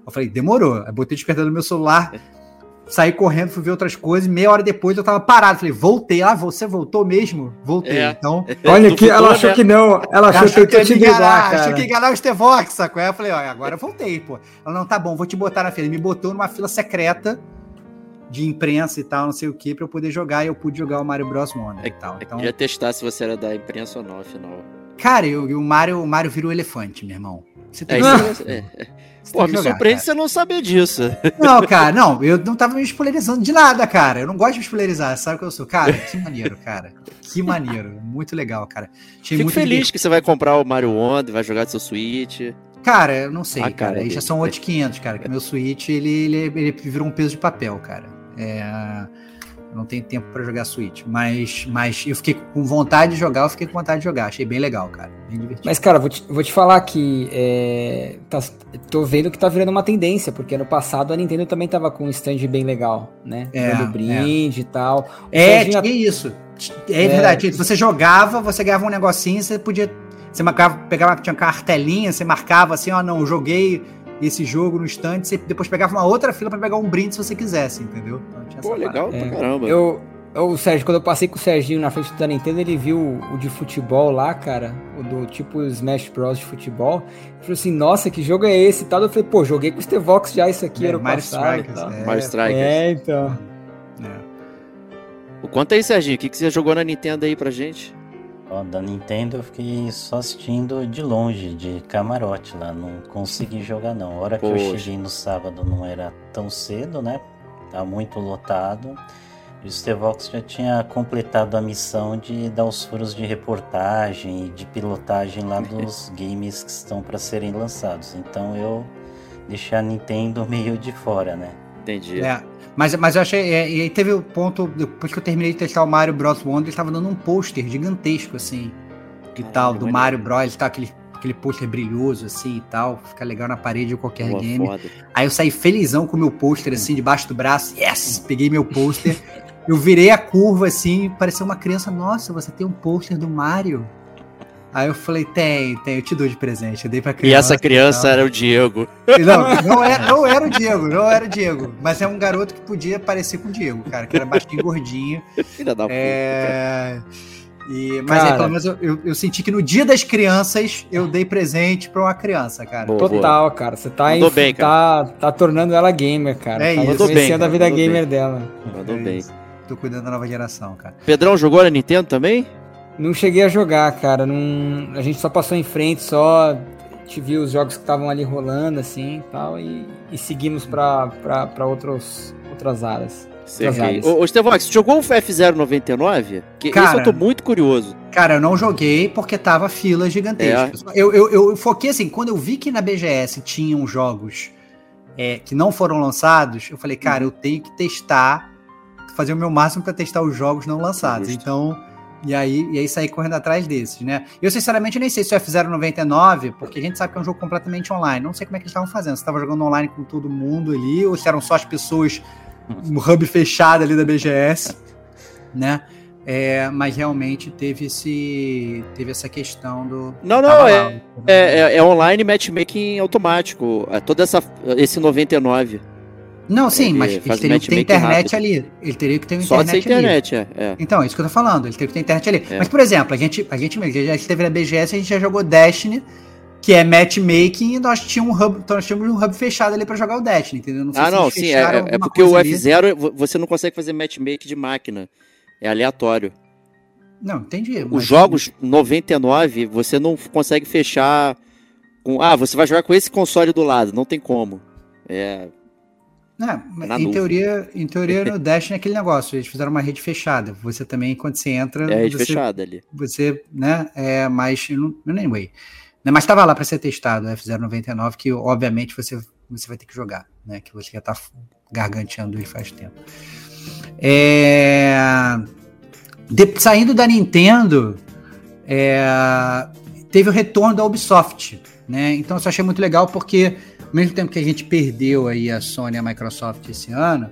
Eu falei, demorou. Aí botei o despertador no meu celular, [LAUGHS] saí correndo, fui ver outras coisas. Meia hora depois eu tava parado. Falei, voltei. Ah, você voltou mesmo? Voltei. É. Então, [LAUGHS] [LAUGHS] Olha que ela achou né? que não. Ela achou que eu tinha te me enganar, achou que enganar o Stevox, sacou? Aí eu falei, ó, agora eu voltei, pô. Ela, não, tá bom, vou te botar na fila. Ele me botou numa fila secreta de imprensa e tal, não sei o que, pra eu poder jogar. E eu pude jogar o Mario Bros. Wonder e tal. Eu Então, queria testar se você era da imprensa ou não, afinal. cara, eu, e o Mario, o Mario virou elefante, meu irmão. Você tem É, que, é- é- é. Pô, me jogar, surpreende cara. você não saber disso. Não, cara, não, eu não tava me spoilerizando de nada, cara. Eu não gosto de me spoilerizar, sabe o que eu sou? Cara, que maneiro, cara. Que maneiro. Muito legal, cara. Achei Fico muito feliz divertido. que você vai comprar o Mario Wonder, vai jogar seu Switch. Cara, eu não sei, Ah, cara. cara, Aí já são outros 500, cara. Que meu Switch, ele, ele, ele virou um peso de papel, cara. É, não tenho tempo pra jogar Switch. Mas, mas eu fiquei com vontade de jogar, eu fiquei com vontade de jogar. Achei bem legal, cara. Bem divertido. Mas, cara, vou te, vou te falar que é, tá- tô vendo que tá virando uma tendência, porque ano passado a Nintendo também tava com um stand bem legal, né? É, Dando brinde e tal. O É, tinha isso. É, É. verdade. Você jogava, você ganhava um negocinho, você podia. Você marcava, pegava, tinha uma cartelinha, você marcava assim, ó, não, eu joguei esse jogo no stand, você depois pegava uma outra fila pra pegar um brinde se você quisesse, entendeu? Então, tinha Pô, legal É. pra caramba. Eu, eu, o Sérgio, quando eu passei com o Serginho na frente da Nintendo, ele viu o, o de futebol lá, cara, o do tipo Smash Bros de futebol. Ele falou assim: Nossa, que jogo é esse e tal? Eu falei: Pô, joguei com o Stevox já isso aqui, É, era o Mario passado. e Strikers, é. Mario Strikers. É, então. É. O Conta aí, Serginho, o que, que você jogou na Nintendo aí pra gente? Ó, da Nintendo eu fiquei só assistindo de longe, de camarote lá. Não consegui jogar não. A hora que eu Poxa. cheguei no sábado não era tão cedo, né? Tá muito lotado. E o Stevox já tinha completado a missão de dar os furos de reportagem e de pilotagem lá dos [LAUGHS] games que estão para serem lançados. Então eu deixei a Nintendo meio de fora, né? Entendi. É, mas, mas eu achei. é, e aí teve o ponto, depois que eu terminei de testar o Mario Bros. Wonder, ele tava dando um pôster gigantesco, assim, e Caralho, tal, do maneiro. Mario Bros. Tá, aquele, aquele pôster brilhoso, assim e tal. Fica legal na parede de qualquer Pô, game. foda. Aí eu saí felizão com o meu pôster, assim, debaixo do braço. Yes! Peguei meu pôster. Eu virei a curva, assim, parecia uma criança. Nossa, você tem um pôster do Mario? Aí eu falei, tem, tem, eu te dou de presente. Eu dei pra E criança. essa criança tal. era o Diego. Não, não era, não era o Diego, não era o Diego. Mas é um garoto que podia parecer com o Diego, cara, que era baixinho e gordinho. Filha da puta. É. E, mas aí, Cara. pelo menos eu, eu, eu senti que no dia das crianças eu dei presente pra uma criança, cara. Boa, boa. Total, cara. Você tá, em- bem, tá, tá tornando ela gamer, cara. É tá isso. Bem, cara, a vida mandou gamer dela. Mandou É bem. isso. Tô cuidando da nova geração, cara. Pedrão jogou na Nintendo também? Não cheguei a jogar, cara. Não... A gente só passou em frente, só te viu os jogos que estavam ali rolando, assim e tal, e, e seguimos pra, pra, pra outros, outras áreas. Sei. Ô, ô você jogou o F099? Que Cara. esse eu tô muito curioso. Cara, eu não joguei porque tava fila gigantesca. É. Eu, eu, eu foquei assim, quando eu vi que na BGS tinham jogos é, que não foram lançados, eu falei, cara, eu tenho que testar, fazer o meu máximo pra testar os jogos não lançados. Justo. Então, e aí, e aí sair correndo atrás desses, né? Eu sinceramente nem sei se o F099, porque a gente sabe que é um jogo completamente online. Não sei como é que eles estavam fazendo. Se estava jogando online com todo mundo ali, ou se eram só as pessoas no hub fechado ali da BGS, né? É, mas realmente teve esse teve essa questão do Não, não, é, o- é, é, é online matchmaking automático. É todo essa, esse 99. Não sim ele mas ele teria que ter internet rápido. ali ele teria que ter Só internet, ali internet, é. é. então é isso que eu tô falando ele teria que ter internet ali É. mas por exemplo a gente a gente mesmo já esteve na BGS a gente já jogou Destiny que é matchmaking e nós tínhamos um hub então nós tínhamos um hub fechado ali pra jogar o Destiny entendeu sei Ah, não, sim, é, é alguma porque o coisa ali. F0 vo- você não consegue fazer matchmaking de máquina. É aleatório. não entendi Os jogos 99, você não consegue fechar com. Ah, você vai jogar com esse console do lado. Não tem como. É. É, em teoria, em teoria [LAUGHS] no Dash é aquele negócio, eles fizeram uma rede fechada. Você também, quando você entra, É rede você, fechada ali. você, né, é mais, anyway. Né, Mas estava lá para ser testado, o F099, que obviamente você, você vai ter que jogar, né, que você já tá garganteando ele faz tempo. É, de- saindo da Nintendo, é, teve o retorno da Ubisoft, né, então eu só achei muito legal porque ao mesmo tempo que a gente perdeu aí a Sony e a Microsoft esse ano,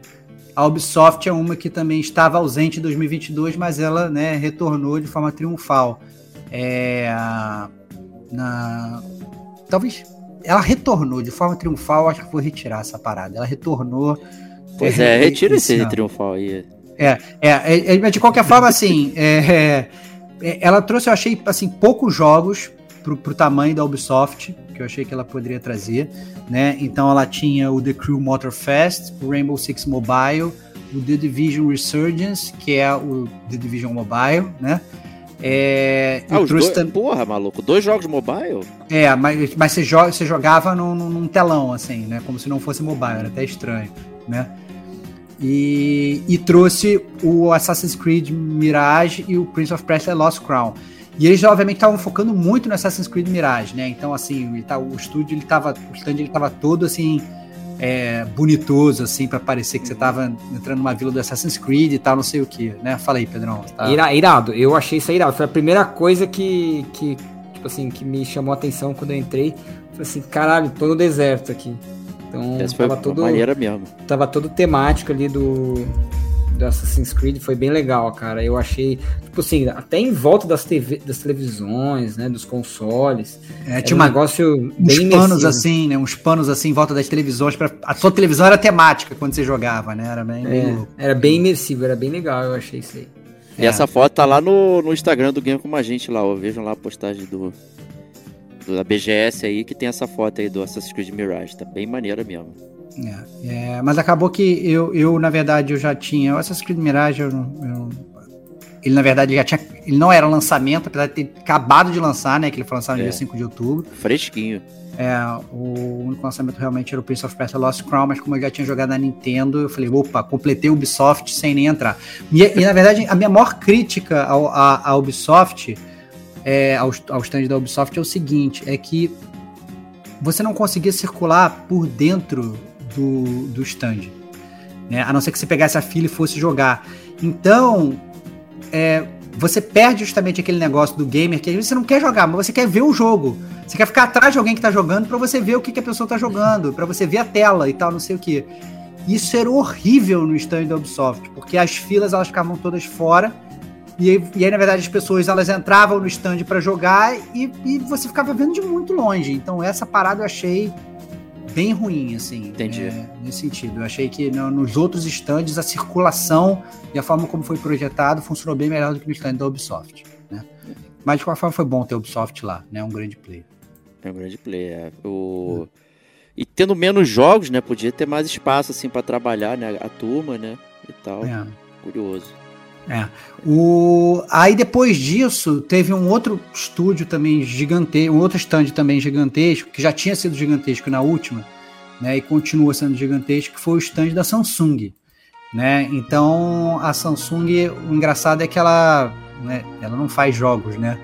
a Ubisoft é uma que também estava ausente em 2022, mas ela né, retornou de forma triunfal. É, na, talvez ela retornou de forma triunfal, acho que vou retirar essa parada. Ela retornou. Pois é, retira esse ano. triunfal aí. É, é, é, mas de qualquer forma, assim, é, é, ela trouxe, eu achei, assim, poucos jogos pro, pro tamanho da Ubisoft, que eu achei que ela poderia trazer, né? Então ela tinha o The Crew Motorfest, o Rainbow Six Mobile, o The Division Resurgence, que é o The Division Mobile, né? É, Ah, e os trouxe dois. tam- Porra, maluco. Dois jogos mobile? é, mas, mas você, joga, você jogava num, num- num telão, assim, né? Como se não fosse mobile, era até estranho, né? E, e trouxe o Assassin's Creed Mirage e o Prince of Persia Lost Crown. E eles, obviamente, estavam focando muito no Assassin's Creed Mirage, né? Então, assim, ele tá, o estúdio, ele tava, o stand, ele tava todo, assim, é, bonitoso, assim, para parecer que você tava entrando numa vila do Assassin's Creed e tal, não sei o que, né? Fala aí, Pedrão. Tá? Ira- irado, eu achei isso aí irado. Foi a primeira coisa que, que, tipo assim, que me chamou a atenção quando eu entrei. Falei assim, caralho, tô no deserto aqui. Então, Essa foi tava uma todo, maneira mesmo. tava todo temático ali do, do Assassin's Creed, foi bem legal, cara. Eu achei, tipo assim, até em volta das, TV, das televisões, né, dos consoles. É, Era tinha um uma, negócio uns bem panos imersivo. assim, né? Uns panos assim em volta das televisões. Pra... A sua televisão era temática quando você jogava, né? Era bem, bem É, louco. era bem imersivo, era bem legal, eu achei isso aí. E É. essa foto tá lá no, no Instagram do Game Como a Gente lá, ó. Vejam lá a postagem do, do- da BGS aí, que tem essa foto aí do Assassin's Creed Mirage. Tá bem maneira mesmo. É, é, mas acabou que eu, eu, na verdade, eu já tinha. O Assassin's Creed Mirage, eu, eu ele na verdade já tinha. Ele não era lançamento, apesar de ter acabado de lançar, né? Que ele foi lançado no É. dia 5 de outubro. Fresquinho. É, o único lançamento realmente era o Prince of Persia Lost Crown, mas como eu já tinha jogado na Nintendo, eu falei, opa, completei o Ubisoft sem nem entrar. E, e, na verdade, a minha maior crítica ao, a, a Ubisoft, é, ao, ao stand da Ubisoft, é o seguinte, é que você não conseguia circular por dentro do, do stand. Né? A não ser que você pegasse a fila e fosse jogar. Então, é, você perde justamente aquele negócio do gamer que você não quer jogar, mas você quer ver o jogo. Você quer ficar atrás de alguém que tá jogando para você ver o que, que a pessoa tá jogando, para você ver a tela e tal, não sei o que. Isso era horrível no stand da Ubisoft, porque as filas elas ficavam todas fora. E aí, e aí, na verdade, as pessoas elas entravam no stand para jogar e, e você ficava vendo de muito longe. Então, essa parada eu achei bem ruim, assim. Entendi. é, nesse sentido. Eu achei que no- nos outros stands a circulação e a forma como foi projetado funcionou bem melhor do que no stand da Ubisoft. Né? Mas de qualquer forma foi bom ter o Ubisoft lá, né? Um grande player. É um grande player. O... E tendo menos jogos, né? Podia ter mais espaço, assim, pra trabalhar, né? A turma, né? E tal. É. Curioso. É. O... Aí depois disso, teve um outro estúdio também gigantesco, um outro stand também gigantesco, que já tinha sido gigantesco na última, né? E continua sendo gigantesco, que foi o stand da Samsung. Né? Então a Samsung, o engraçado é que ela, né, ela não faz jogos, né?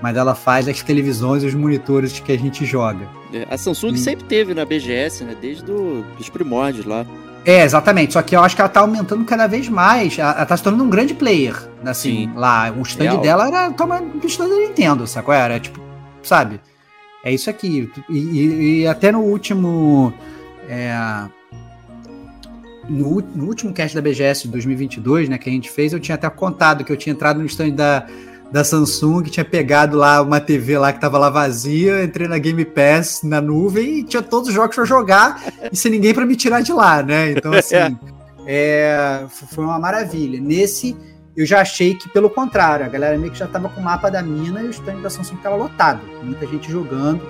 Mas ela faz as televisões e os monitores que a gente joga. É, A Samsung Hum. sempre teve na BGS, né? Desde do, dos primórdios lá. É, exatamente. Só que eu acho que ela tá aumentando cada vez mais. Ela, ela tá se tornando um grande player. Assim, Sim. lá. O stand Real. dela era toma o stand da Nintendo, sacou? Era tipo, sabe? É isso aqui. E, e- e até no último. é, no, no último cast da BGS de 2022, né, que a gente fez, eu tinha até contado que eu tinha entrado no stand da, da Samsung, tinha pegado lá uma TV lá que tava lá vazia, entrei na Game Pass na nuvem e tinha todos os jogos pra jogar e sem ninguém pra me tirar de lá, né? Então, assim, [LAUGHS] é, foi uma maravilha. Nesse, eu já achei que, pelo contrário, a galera meio que já tava com o mapa da mina e o stand da Samsung tava lotado. Muita gente jogando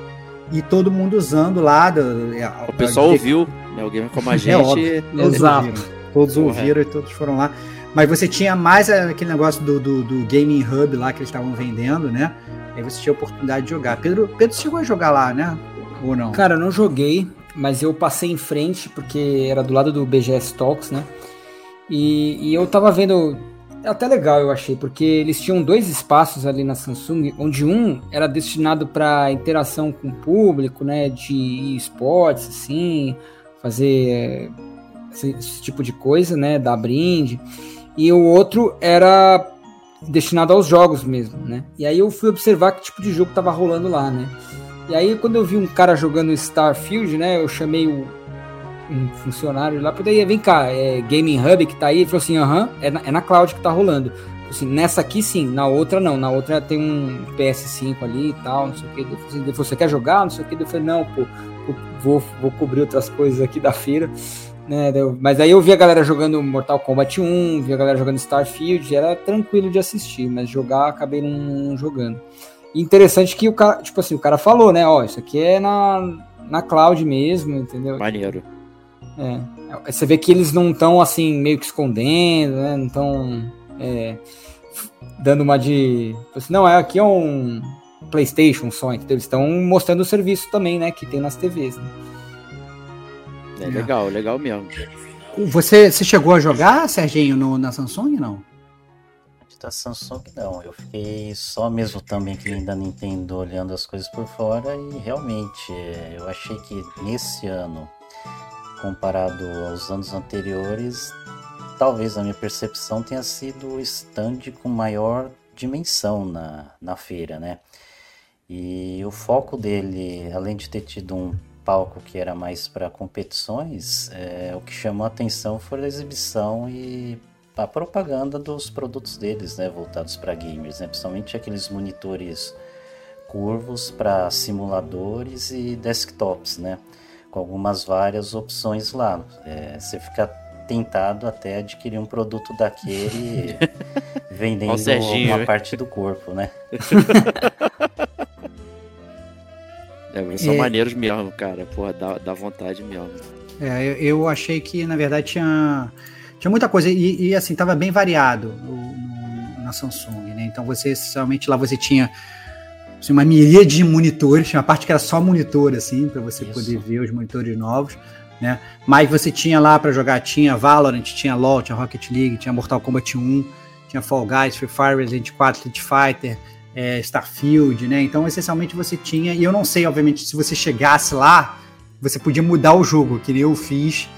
e todo mundo usando lá. Do, é, O pessoal ouviu, né? Alguém como a [LAUGHS] gente. óbvio. Todos Exato. ouviram. Todos ouviram e todos foram lá. Mas você tinha mais aquele negócio do, do, do Gaming Hub lá que eles estavam vendendo, né? Aí você tinha a oportunidade de jogar. Pedro, Pedro chegou a jogar lá, né? Ou não? Cara, eu não joguei, mas eu passei em frente porque era do lado do BGS Talks, né? E, e eu tava vendo. Até legal, eu achei, porque eles tinham dois espaços ali na Samsung, onde um era destinado para interação com o público, né? De esportes, assim, fazer esse, esse tipo de coisa, né? Dar brinde. E o outro era destinado aos jogos mesmo, né? E aí eu fui observar que tipo de jogo tava rolando lá, né? E aí, quando eu vi um cara jogando Starfield, né? Eu chamei o, um funcionário lá, falei, vem cá, é Gaming Hub que tá aí? Ele falou assim, aham, é, na, é na cloud que tá rolando. Assim, nessa aqui sim, na outra não. Na outra tem um PS5 ali e tal, não sei o que. Assim, Ele falou, você quer jogar? Não sei o que. Eu falei, não, pô, vou, vou cobrir outras coisas aqui da feira. Né, mas aí eu vi a galera jogando Mortal Kombat 1, vi a galera jogando Starfield, era tranquilo de assistir, mas jogar acabei não, jogando. E interessante que o cara, tipo assim, o cara falou, né, ó, isso aqui é na, na cloud mesmo, entendeu? Maneiro. É. Você vê que eles não estão assim, meio que escondendo, né? Não estão dando uma de. Assim, não, é aqui é um PlayStation só, entendeu? Eles estão mostrando o serviço também, né? Que tem nas TVs. Né? É legal, legal mesmo. Você, você chegou a jogar, Serginho, no, na Samsung, não? Da Samsung não, eu fiquei só mesmo também que ainda Nintendo olhando as coisas por fora e realmente é, eu achei que nesse ano, comparado aos anos anteriores, talvez a minha percepção tenha sido o stand com maior dimensão na, na feira, né? E o foco dele, além de ter tido um palco que era mais para competições, é, o que chamou a atenção foi a exibição e a propaganda dos produtos deles, né, voltados para gamers, né, principalmente aqueles monitores curvos para simuladores e desktops, né, com algumas várias opções lá. É, você fica tentado até adquirir um produto daquele [LAUGHS] vendendo uma parte do corpo, né? [LAUGHS] É, são É. maneiros mesmo, cara. Porra, dá, dá vontade mesmo. É, eu, eu achei que, na verdade, tinha, tinha muita coisa. E, e, assim, tava bem variado o- na Samsung, né? Então você, essencialmente, lá você tinha assim, uma miríade de monitores, tinha uma parte que era só monitor, assim, para você Isso. poder ver os monitores novos, né? Mas você tinha lá para jogar, tinha Valorant, tinha LoL, tinha Rocket League, tinha Mortal Kombat 1, tinha Fall Guys, Free Fire, Resident 4, Street Fighter, é, Starfield, né? Então, essencialmente, você tinha, e eu não sei, obviamente, se você chegasse lá, você podia mudar o jogo, que nem eu fiz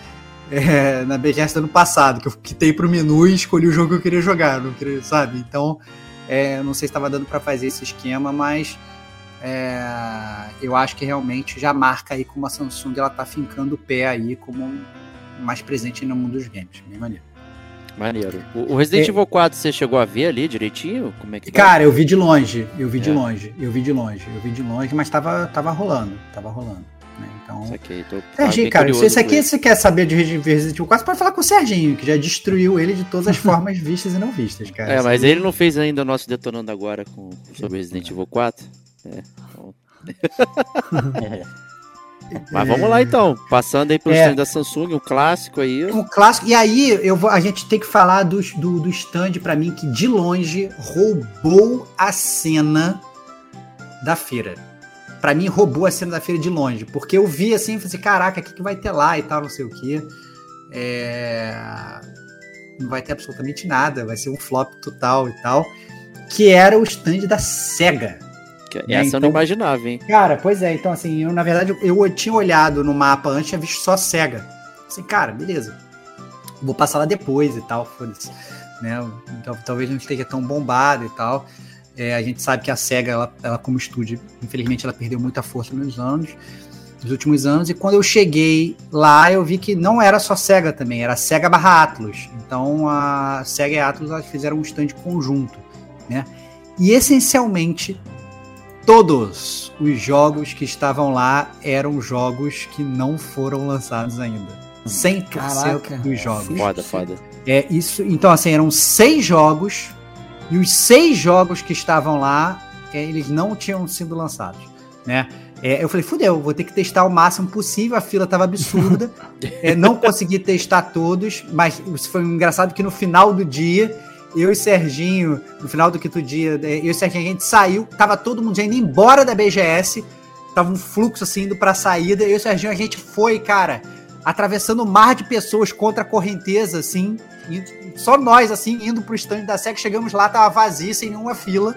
é, na BGS do ano passado, que eu quitei pro menu e escolhi o jogo que eu queria jogar, não queria, sabe? Então, é, não sei se estava dando para fazer esse esquema, mas é, eu acho que realmente já marca aí como a Samsung ela tá fincando o pé aí como mais presente no mundo dos games. Bem maneiro. Maneiro. O, o Resident É. Evil 4 você chegou a ver ali direitinho? Como é que tá? Cara, eu vi de longe, eu vi de É. longe, eu vi de longe, eu vi de longe, mas tava, tava rolando, tava rolando. Né? Então. Saquei, tô, Serginho, cara, se esse aqui você quer saber de Resident Evil 4, pode falar com o Serginho, que já destruiu ele de todas as [LAUGHS] formas vistas e não vistas, cara. É, mas ele não fez ainda o nosso detonando agora com, sobre Resident Evil 4. [LAUGHS] É, então- Mas vamos lá então. Passando aí pelo É. stand da Samsung, um clássico aí. Um clássico. E aí, eu vou, a gente tem que falar do, do, do stand, pra mim, que de longe roubou a cena da feira. Pra mim, roubou a cena da feira de longe. Porque eu vi assim, falei assim, caraca, o que, que vai ter lá e tal, não sei o quê. É... Não vai ter absolutamente nada, vai ser um flop total e tal. Que era o stand da SEGA. É, Essa eu não então- imaginava, hein? Cara, pois é, então assim, eu na verdade eu tinha olhado no mapa antes, tinha visto só SEGA. Assim, cara, beleza. Vou passar lá depois e tal, foda-se. Né? Então, talvez não esteja tão bombado e tal. É, a gente sabe que a SEGA, ela, ela como estúdio, infelizmente ela perdeu muita força nos anos, nos últimos anos, e quando eu cheguei lá, eu vi que não era só SEGA também, era SEGA barra Atlus. Então a SEGA e a Atlus elas fizeram um stand conjunto, né? E essencialmente todos os jogos que estavam lá eram jogos que não foram lançados ainda. 100% Caraca. dos jogos. Foda, foda. É isso. Então, assim, eram seis jogos e os seis jogos que estavam lá, é, eles não tinham sido lançados, né? É, eu falei, fudeu, vou ter que testar o máximo possível. A fila tava absurda, [LAUGHS] É, não consegui testar todos, mas foi engraçado que no final do dia eu e Serginho, no final do quinto dia, é, eu e Serginho, a gente saiu, tava todo mundo já indo embora da BGS, tava um fluxo assim indo pra saída, eu e Serginho, a gente foi, cara, atravessando o mar de pessoas contra a correnteza, assim, só nós, assim, indo pro stand da SEC, chegamos lá, tava vazio, sem nenhuma fila,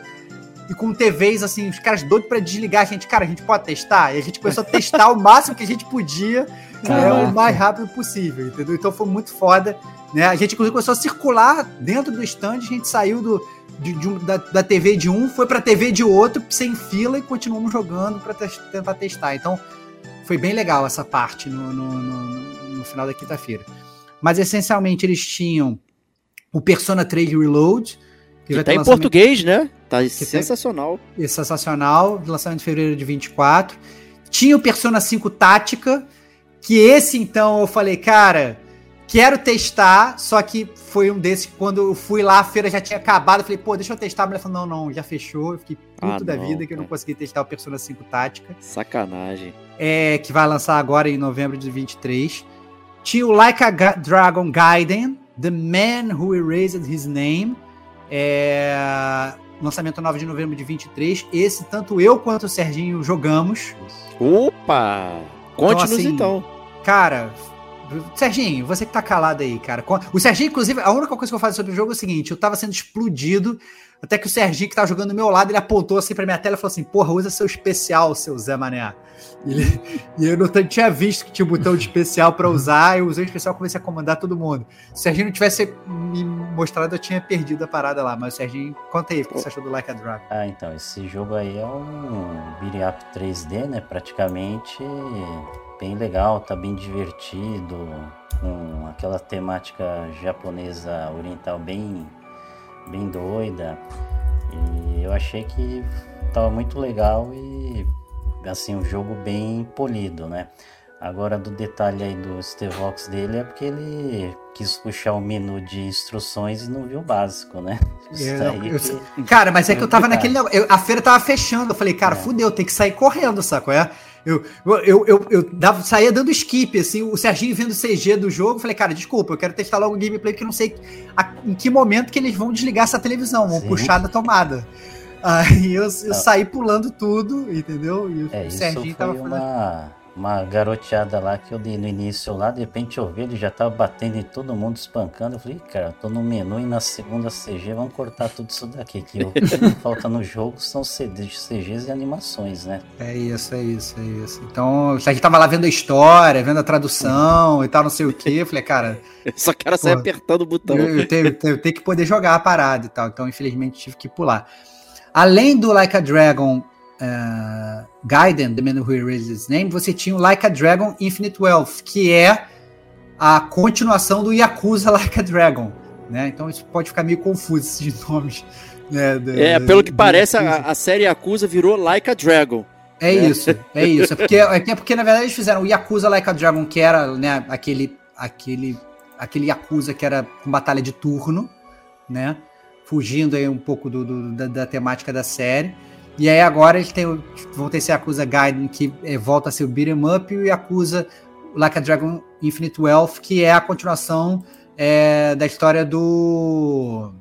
e com TVs, assim, os caras doidos pra desligar, a gente, cara, a gente pode testar? E a gente começou a testar o máximo que a gente podia, né, o mais rápido possível, entendeu? Então foi muito foda, né? A gente inclusive começou a circular dentro do stand, a gente saiu do, de, de um- da, da TV de um, foi pra TV de outro, sem fila, e continuamos jogando pra tes- tentar testar. Então foi bem legal essa parte no, no, no- no final da quinta-feira. Mas essencialmente eles tinham o Persona 3 Reload, Que vai tá em português, né? Tá tem- sensacional. é sensacional, lançamento em fevereiro de 24. Tinha o Persona 5 Tática, que esse então eu falei, cara, quero testar, só que foi um desses que quando eu fui lá, a feira já tinha acabado, eu falei, pô, deixa eu testar, a mulher falou, não, não, já fechou, eu fiquei puto Ah, da não, vida que eu não cara. consegui testar o Persona 5 Tática, Sacanagem. é, que vai lançar agora em novembro de 23. Tinha o Like a Ga- Dragon Gaiden, The Man Who Erased His Name, é, lançamento 9 de novembro de 23. Esse, tanto eu quanto o Serginho jogamos. Opa! Conte-nos assim, então. Cara, Serginho, você que tá calado aí, cara. O Serginho, inclusive, a única coisa que eu falo sobre o jogo é o seguinte: eu tava sendo explodido. Até que o Serginho, que tava jogando do meu lado, ele apontou assim pra minha tela e falou assim: Porra, usa seu especial, seu Zé Mané. E, ele- [LAUGHS] e eu não tinha visto que tinha um botão de especial pra usar, eu usei o especial e comecei a comandar todo mundo. Se o Serginho não tivesse me mostrado, eu tinha perdido a parada lá. Mas Serginho, conta aí o que você achou do Like a Dragon. Ah, então, esse jogo aí é um beat'em up 3D, né? Praticamente bem legal, tá bem divertido, com aquela temática japonesa oriental bem, bem doida. E eu achei que tava muito legal e assim, um jogo bem polido, né? Agora do detalhe aí do Stevox dele é porque ele quis puxar o menu de instruções e não viu o básico, né? Isso É, daí eu- que- Cara, mas é que eu tava naquele. eu- a feira tava fechando. Eu falei, cara, É. fudeu, tem que sair correndo, saco? É? Eu, eu, eu, eu, dava, saía dando skip, assim, o Serginho vendo o CG do jogo, falei, cara, desculpa, eu quero testar logo o gameplay, porque eu não sei a, em que momento que eles vão desligar essa televisão, vão Sim. puxar da tomada. [LAUGHS] Aí eu, eu saí pulando tudo, entendeu? E é, o Serginho tava uma... fazendo uma garoteada lá que eu dei no início lá, de repente eu vi, ele já tava batendo em todo mundo, espancando. Eu falei, cara, tô no menu e na segunda CG vamos cortar tudo isso daqui. Que o que falta no jogo são CGs e animações, né? É isso, é isso, é isso. Então, a gente tava lá vendo a história, vendo a tradução e tal, não sei o que. Eu falei, cara. [LAUGHS] Só quero sair apertando o botão. Eu, eu, tenho, eu tenho que poder jogar a parada e tal. Então, infelizmente, tive que pular. Além do Like a Dragon uh, Gaiden, The Man Who Erased His Name, você tinha o Like a Dragon Infinite Wealth, que é a continuação do Yakuza [LAUGHS] Like a Dragon. Né? Então isso pode ficar meio confuso esses [LAUGHS] nomes. Né, é, pelo que parece, a, a, série Yakuza virou Like a Dragon. É né? isso, é isso. É porque, é porque, na verdade, eles fizeram o Yakuza Like a Dragon, que era né, aquele, aquele, aquele Yakuza que era com batalha de turno, né? Fugindo aí um pouco do, do da, da temática da série. E aí agora eles têm, vão ter esse Yakuza Gaiden que é, volta a ser o Beat'em Up e o Yakuza Like a Dragon Infinite Wealth, que é a continuação é, da história do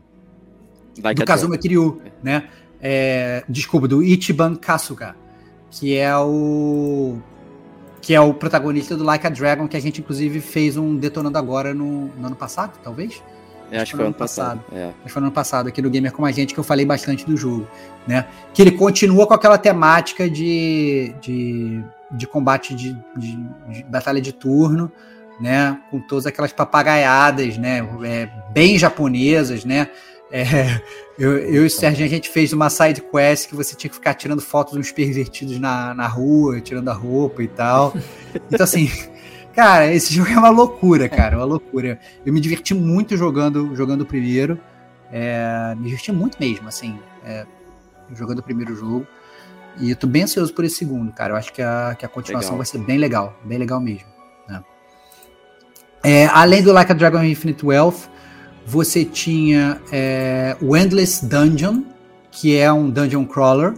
like do Kazuma Kiryu, né? É, desculpa, do Ichiban Kasuga, que é o que é o protagonista do Like a Dragon, que a gente inclusive fez um detonando agora no, no ano passado, talvez. É, acho que foi ano passado. passado. É. Acho que foi ano passado, aqui no Gamer com a gente, que eu falei bastante do jogo. Né? Que ele continua com aquela temática de, de, de combate de, de, de batalha de turno, né? Com todas aquelas papagaiadas, né? É, bem japonesas, né? É, eu, eu e o Sérgio, a gente fez uma side quest que você tinha que ficar tirando fotos dos pervertidos na, na rua, tirando a roupa e tal. Então, assim, [LAUGHS] Cara, esse [LAUGHS] jogo é uma loucura, cara, uma loucura. Eu me diverti muito jogando, jogando o primeiro. É, me diverti muito mesmo, assim, é, jogando o primeiro jogo. E eu tô bem ansioso por esse segundo, cara. Eu acho que a, que a continuação legal. vai ser bem legal, bem legal mesmo. Né? É, além do Like a Dragon Infinite Wealth, você tinha é, o Endless Dungeon, que é um dungeon crawler,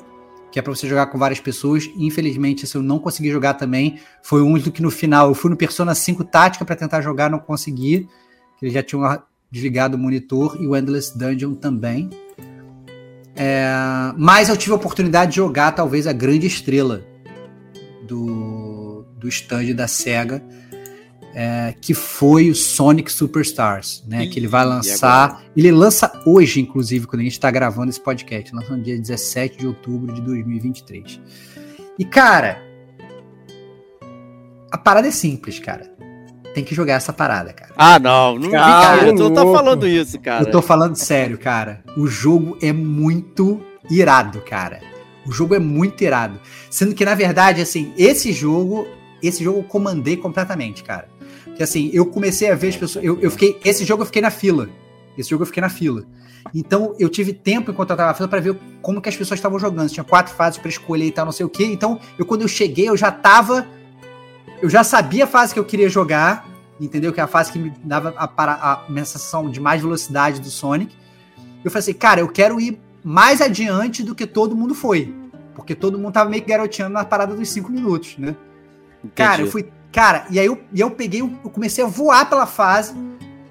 que é para você jogar com várias pessoas. Infelizmente, esse eu não consegui jogar também. Foi um único que no final eu fui no Persona 5 Tática para tentar jogar, não consegui. Eles já tinham desligado o monitor e o Endless Dungeon também. É, mas eu tive a oportunidade de jogar talvez a grande estrela do, do stand da SEGA, é, que foi o Sonic Superstars, né? Ih, que ele vai lançar. Ele lança hoje, inclusive, quando a gente está gravando esse podcast. Lança no dia 17 de outubro de 2023. E, cara, a parada é simples, cara. Tem que jogar essa parada, cara. Ah, não. Não, cara, cara, tu tá falando isso, cara. Eu tô falando sério, cara. O jogo é muito irado, cara. O jogo é muito irado. Sendo que, na verdade, assim, esse jogo, esse jogo eu comandei completamente, cara que assim, eu comecei a ver as pessoas. Eu, eu fiquei. Esse jogo eu fiquei na fila. Esse jogo eu fiquei na fila. Então eu tive tempo enquanto eu tava na fila para ver como que as pessoas estavam jogando. Tinha quatro fases para escolher e tal, não sei o que. Então, eu quando eu cheguei, eu já tava. Eu já sabia a fase que eu queria jogar, entendeu? Que é a fase que me dava a, a, a minha sensação de mais velocidade do Sonic. Eu falei assim, cara, eu quero ir mais adiante do que todo mundo foi. Porque todo mundo tava meio que garoteando na parada dos cinco minutos, né? Entendi. Cara, eu fui Cara, e aí eu, e eu peguei, eu comecei a voar pela fase.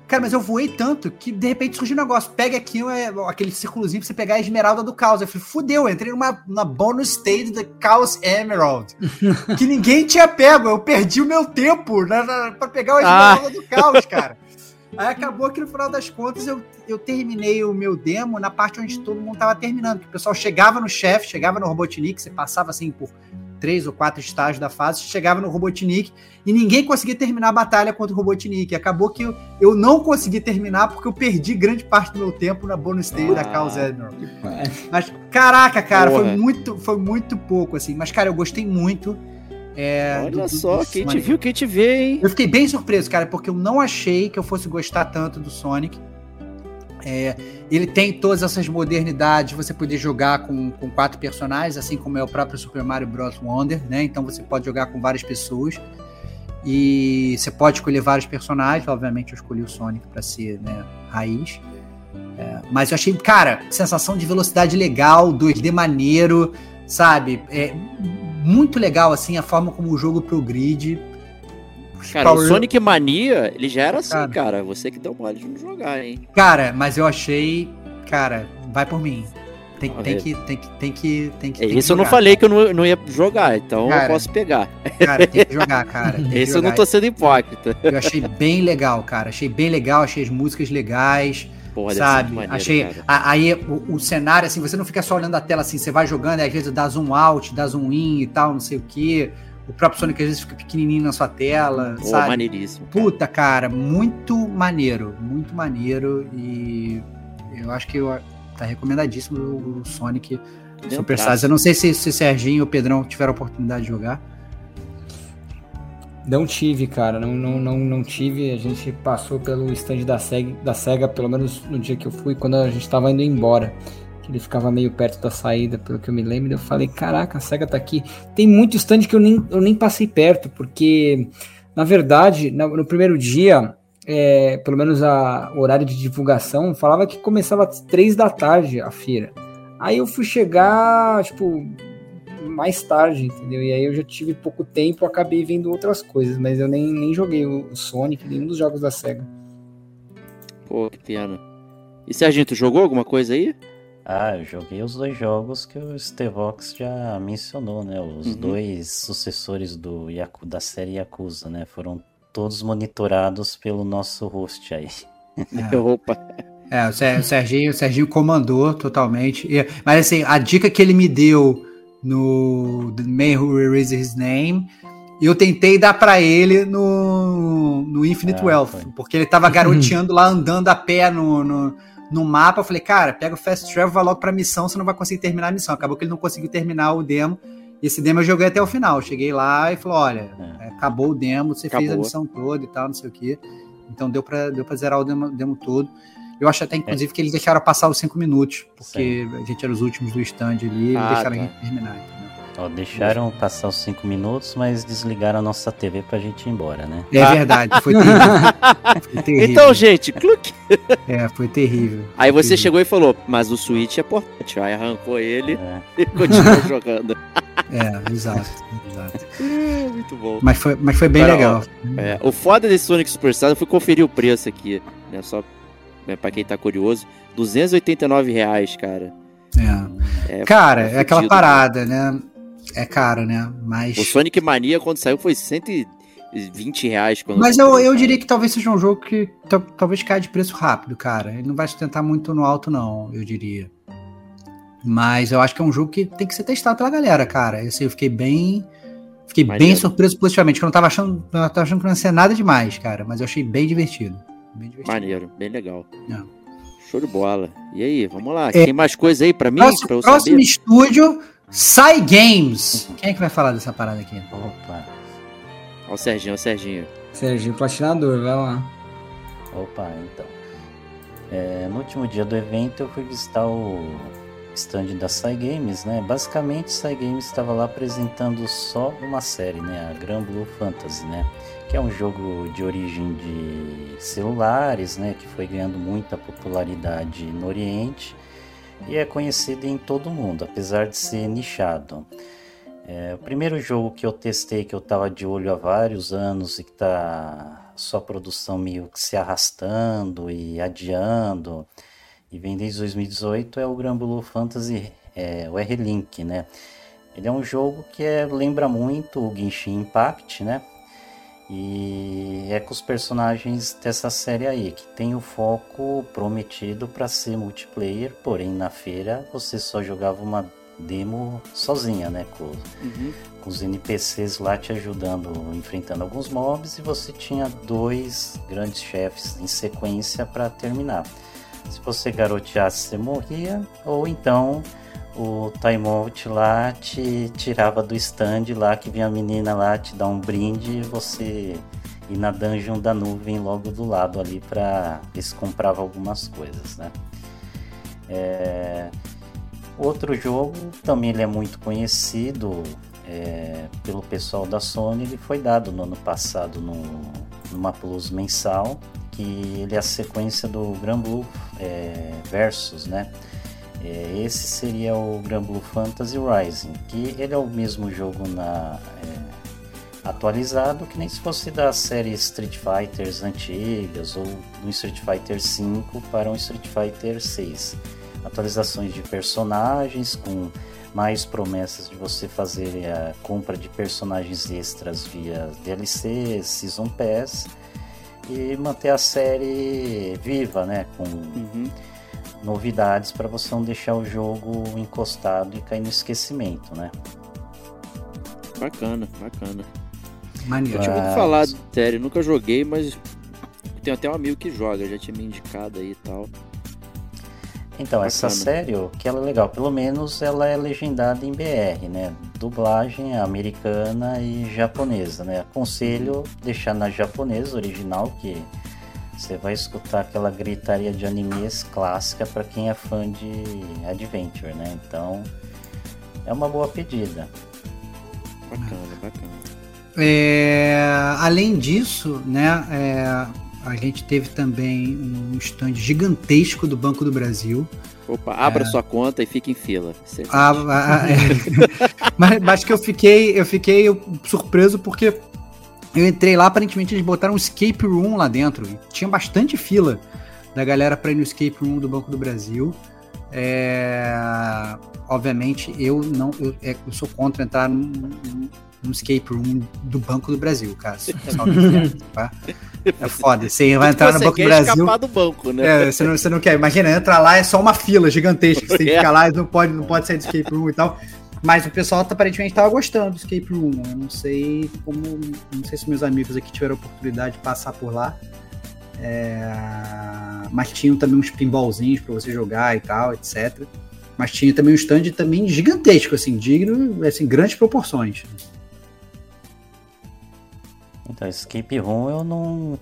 Cara, mas eu voei tanto que de repente surgiu um negócio. Pega aqui é, aquele círculozinho pra você pegar a esmeralda do caos. Eu falei, fudeu, eu entrei numa, numa bonus stage da Chaos Emerald. [LAUGHS] que ninguém tinha pego. Eu perdi o meu tempo na, na, pra pegar a esmeralda ah. do caos, cara. [LAUGHS] Aí acabou que no final das contas eu, eu terminei o meu demo na parte onde todo mundo tava terminando. Que o pessoal chegava no chefe, chegava no Robotnik, você passava assim por três ou quatro estágios da fase, chegava no Robotnik e ninguém conseguia terminar a batalha contra o Robotnik. Acabou que eu, eu não consegui terminar porque eu perdi grande parte do meu tempo na bonus stage ah, da Chaos Emerald. Mas, caraca, cara, foi muito, foi muito pouco, assim. Mas, cara, eu gostei muito. É, Olha do, só, do quem te viu, quem te vê, hein? Eu fiquei bem surpreso, cara, porque eu não achei que eu fosse gostar tanto do Sonic. É, ele tem todas essas modernidades, você poder jogar com, com quatro personagens, assim como é o próprio Super Mario Bros. Wonder, né? Então você pode jogar com várias pessoas. E você pode escolher vários personagens. Obviamente eu escolhi o Sonic para ser né, raiz. É, mas eu achei, cara, sensação de velocidade legal, 2D maneiro, sabe? É, muito legal, assim, a forma como o jogo progride. Cara, Power- o Sonic Mania, ele já era assim, Cara. cara. Você que deu mole de não jogar, hein? Cara, mas eu achei. Cara, vai por mim. Tem, tem, que, tem, que, tem que. Tem que É, Esse eu não jogar. falei que eu não, não ia jogar, então eu Cara, posso pegar. Cara, tem que jogar, cara. que [LAUGHS] Esse eu não jogar. tô sendo hipócrita. Eu achei bem legal, cara. Achei bem legal, achei as músicas legais, Porra, sabe? maneiro, achei. a- aí o, o cenário, assim, você não fica só olhando a tela assim, você vai jogando, e às vezes dá zoom out, dá zoom in e tal, não sei o quê. O próprio Sonic às vezes fica pequenininho na sua tela, Pô, sabe? maneiríssimo. cara. Puta, cara, muito maneiro, muito maneiro e eu acho que eu- tá recomendadíssimo o, o Sonic Deu Super. Stars. Eu não sei se, se Serginho ou Pedrão tiveram a oportunidade de jogar. Não tive, cara, não, não, não, não tive. A gente passou pelo stand da SEGA, da SEGA, pelo menos no dia que eu fui, quando a gente tava indo embora. Que ele ficava meio perto da saída, pelo que eu me lembro. Eu falei, caraca, a SEGA tá aqui. Tem muito stand que eu nem, eu nem passei perto, porque, na verdade, no, no primeiro dia, é, pelo menos a, o horário de divulgação, falava que começava às três da tarde a feira. Aí eu fui chegar, tipo, mais tarde, entendeu? E aí eu já tive pouco tempo, acabei vendo outras coisas, mas eu nem, nem joguei o Sonic, nenhum dos jogos da SEGA. Pô, que pena. E Serginho, tu jogou alguma coisa aí? Ah, eu joguei os dois jogos que o Stevox já mencionou, né? Os Uhum. dois sucessores do Yaku- da série Yakuza, né? Foram todos monitorados pelo nosso host aí. É. [LAUGHS] Opa. É, o Ser- o Serginho, o Serginho comandou totalmente. E- Mas assim, a dica que ele me deu no The Man Who Erased His Name, eu tentei dar pra ele no, no Infinite Ah, Wealth, foi. porque ele tava [LAUGHS] garoteando lá, andando a pé no, no, no mapa. Eu falei, cara, pega o Fast Travel, vai logo pra missão, você não vai conseguir terminar a missão. Acabou que ele não conseguiu terminar o demo. E esse demo eu joguei até o final. Cheguei lá e falou: olha, É. acabou o demo, você fez a Acabou. missão toda e tal, não sei o quê. Então deu pra, deu pra zerar o demo, demo todo. Eu acho até, inclusive, que eles deixaram passar os cinco minutos, porque a gente era os últimos do stand ali, e Ah, deixaram tá. a gente terminar, entendeu? Ó, deixaram passar os cinco minutos, mas desligaram a nossa TV pra gente ir embora, né? É verdade, foi terrível. [LAUGHS] Foi terrível. Então, gente, cluque. É, foi terrível. Aí você Terrível. chegou e falou, mas o Switch é portátil. Aí arrancou ele É. [LAUGHS] e continuou jogando. É, exato, exato. É, Muito bom. Mas foi, mas foi bem Cara, legal. É, o foda desse Sonic Superstars, eu fui conferir o preço aqui, né? Só né, pra quem tá curioso. 289 reais, cara. É. É, Cara, é é aquela fudido, parada, né? É caro, né? Mas. O Sonic Mania, quando saiu, foi 120 reais. Quando Mas eu, eu diria que talvez seja um jogo que ta- talvez caia de preço rápido, cara. Ele não vai sustentar muito no alto, não, eu diria. Mas eu acho que é um jogo que tem que ser testado pela galera, cara. Eu fiquei bem. Fiquei bem Maneiro. surpreso positivamente, que eu não tava achando. Eu tava achando que não ia ser nada demais, cara. Mas eu achei bem divertido. Bem divertido. Maneiro, bem legal. É. Show de bola. E aí, vamos lá. É. Tem mais coisa aí pra mim? Próximo, pra eu próximo saber? estúdio, Sai Games. Quem é que vai falar dessa parada aqui? Opa, Ó o Serginho, ó o Serginho. Serginho Platinador, vai lá. opa, então. É, no último dia do evento eu fui visitar o stand da Sai Games, né? Basicamente, Sai Games estava lá apresentando só uma série, né? A Grand Blue Fantasy, né? Que é um jogo de origem de celulares, né? Que foi ganhando muita popularidade no Oriente e é conhecido em todo mundo, apesar de ser nichado. É, o primeiro jogo que eu testei, que eu estava de olho há vários anos e que tá sua produção meio que se arrastando e adiando, e vem desde 2018, é o Blue Fantasy, é, o R-Link, né? Ele é um jogo que é, lembra muito o Genshin Impact, né? E é com os personagens dessa série aí, que tem o foco prometido para ser multiplayer, porém na feira você só jogava uma demo sozinha, né? Com, Uhum. com os NPCs lá te ajudando, enfrentando alguns mobs, e você tinha dois grandes chefes em sequência para terminar. Se você garoteasse, você morria, ou então o timeout lá te tirava do stand lá, que vinha a menina lá te dar um brinde e você ir na dungeon da nuvem logo do lado ali para ver se comprava algumas coisas, né? É, Outro jogo, também ele é muito conhecido é, pelo pessoal da Sony, ele foi dado no ano passado no, numa Plus mensal, que ele é a sequência do Gran Blue é, Versus, né? É, esse seria o Granblue Fantasy Rising, que ele é o mesmo jogo na é, atualizado que nem se fosse da série Street Fighters antigas ou do Street Fighter V para um Street Fighter 6. Atualizações de personagens com mais promessas de você fazer a compra de personagens extras via DLC, Season Pass e manter a série viva, né? Com Uhum. Novidades para você não deixar o jogo encostado e cair no esquecimento, né? Bacana, bacana. Maneiro. Eu tinha ouvido falar de série, nunca joguei, mas tem até um amigo que joga, já tinha me indicado aí e tal. Então, essa Bacana. série, o que ela é legal, pelo menos ela é legendada em BR, né? Dublagem americana e japonesa, né? Aconselho deixar na japonesa original, que você vai escutar aquela gritaria de animes clássica para quem é fã de Adventure, né? Então, é uma boa pedida. Bacana, bacana. É, além disso, né, é, a gente teve também um stand gigantesco do Banco do Brasil. Opa, abra sua conta e fique em fila. Excelente. Ah, ah, é. [LAUGHS] mas, mas que eu fiquei, eu fiquei surpreso porque eu entrei lá, aparentemente eles botaram um escape room lá dentro. Tinha bastante fila da galera para ir no escape room do Banco do Brasil. É, obviamente, eu não, eu, é, eu sou contra entrar num, num- num escape room do Banco do Brasil, cara. [LAUGHS] Tá? É foda. Você vai entrar no Você Banco do Brasil. escapar do banco, né? É, você não, você não quer. Imagina, entra lá, é só uma fila gigantesca. que Você tem que [LAUGHS] É. ficar lá e não pode, não pode sair do escape room e tal. Mas o pessoal aparentemente estava gostando do escape room. Eu não sei como. Não sei se meus amigos aqui tiveram a oportunidade de passar por lá. É, mas tinham também uns pinballzinhos para você jogar e tal, etc. Mas tinha também um stand também gigantesco, assim, digno, assim, grandes proporções. Então, Escape Room eu não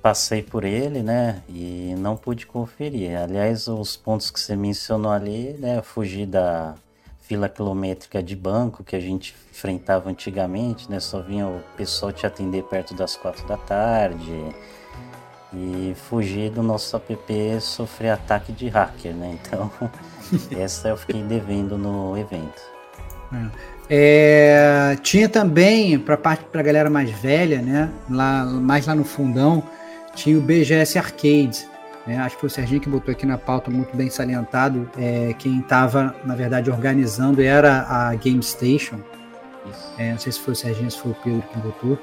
passei por ele, né? E não pude conferir. Aliás, os pontos que você mencionou ali, né? Fugir da fila quilométrica de banco que a gente enfrentava antigamente, né? Só vinha o pessoal te atender perto das quatro da tarde. E fugir do nosso app sofrer ataque de hacker, né? Então, [LAUGHS] essa eu fiquei devendo no evento. É, tinha também, para parte pra galera mais velha, né? Lá, mais lá no fundão, tinha o BGS Arcade. Né? Acho que foi o Serginho que botou aqui na pauta muito bem salientado. É, quem estava, na verdade, organizando era a Game Station. É, não sei se foi o Serginho, se foi o Pedro que botou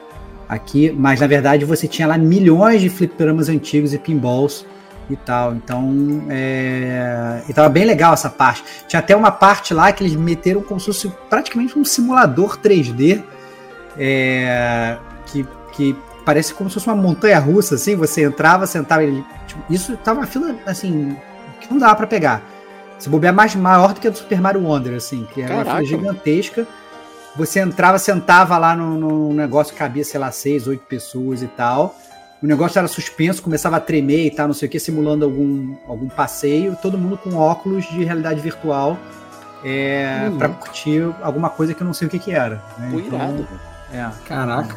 aqui, mas na verdade você tinha lá milhões de fliperamas antigos e pinballs e tal. Então, é... e tava bem legal essa parte. Tinha até uma parte lá que eles meteram como se fosse praticamente um simulador 3D é, que, que parece como se fosse uma montanha russa, assim. Você entrava, sentava, ele, tipo, isso tava uma fila assim que não dava para pegar. Se bobear mais maior do que a do Super Mario Wonder, assim, que era uma Caraca. fila gigantesca. Você entrava, sentava lá no, no negócio que cabia, sei lá, seis, oito pessoas e tal. O negócio era suspenso, começava a tremer e tal, não sei o que, simulando algum, algum passeio. Todo mundo com óculos de realidade virtual é, Uhum. para curtir alguma coisa que eu não sei o que, que era. né? Então, irado. é, Caraca.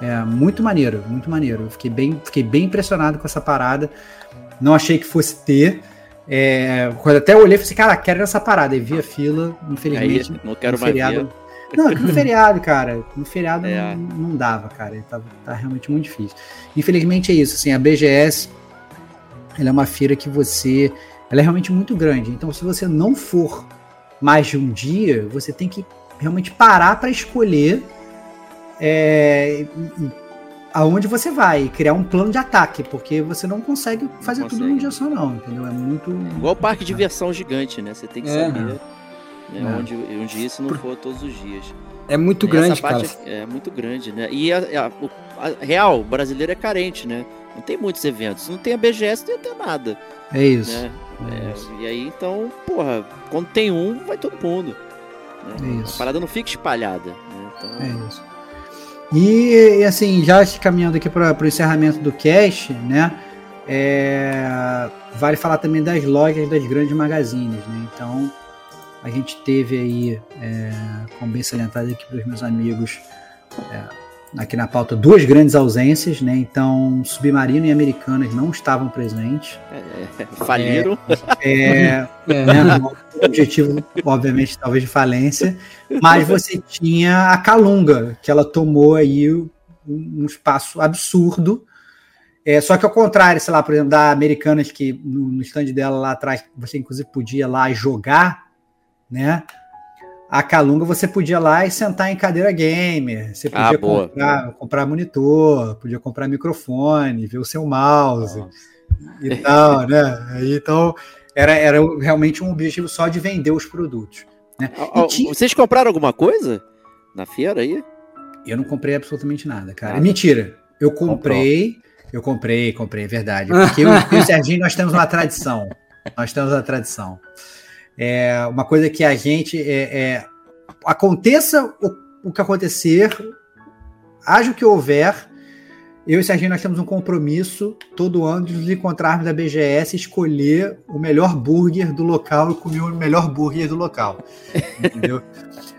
É, muito maneiro, muito maneiro. Eu fiquei bem, fiquei bem impressionado com essa parada. Não achei que fosse ter. É, quando até olhei e falei assim, cara, quero essa parada. E vi a fila, infelizmente. Aí, não quero mais feriado. ver. Não, no feriado, cara. No feriado É. não, não dava, cara. Tá, tá realmente muito difícil. Infelizmente é isso. Assim, a BGS ela é uma feira que você. Ela é realmente muito grande. Então, se você não for mais de um dia, você tem que realmente parar para escolher é, aonde você vai, criar um plano de ataque, porque você não consegue fazer tudo consegue. num dia só, não, entendeu? É muito. Igual o parque de diversão gigante, né? Você tem que saber né, É. onde, onde ir se não for todos os dias. É muito E grande, cara. É, é muito grande, né? E a, a- a- real, o brasileiro é carente, né? Não tem muitos eventos. Não tem a BGS, não tem nada, É isso. né? É É, isso. e aí, então, porra, quando tem um, vai todo mundo. né? É isso. A parada não fica espalhada, né? Então, É isso. E, assim, já caminhando aqui para o encerramento do cast, né? é, vale falar também das lojas das grandes magazines, né? Então, a gente teve aí, é, como bem salientado aqui para os meus amigos, é, aqui na pauta duas grandes ausências, né? Então, Submarino e Americanas não estavam presentes. É, faliram. É, é, [LAUGHS] né, objetivo, obviamente, talvez de falência. Mas você tinha a Calunga, que ela tomou aí um espaço absurdo. É, só que ao contrário, sei lá, por exemplo, da Americanas, que no, no stand dela lá atrás, você inclusive podia lá jogar, né? A Calunga você podia lá e sentar em cadeira gamer. Você podia Ah, comprar, comprar monitor, podia comprar microfone, ver o seu mouse e tal, [LAUGHS] né? Então, era, era realmente um objetivo só de vender os produtos. Né? Ó, E tinha- Vocês compraram alguma coisa na feira aí? Eu não comprei absolutamente nada, cara. Mentira. Eu comprei, eu comprei, comprei, é verdade. [LAUGHS] Porque eu e o Serginho, nós temos uma tradição. Nós temos uma tradição. É uma coisa que a gente. É, é, aconteça o, o que acontecer, haja o que houver, eu e o Serginho nós temos um compromisso todo ano de nos encontrarmos da BGS escolher o melhor burger do local e comer o melhor burger do local. [LAUGHS] Entendeu?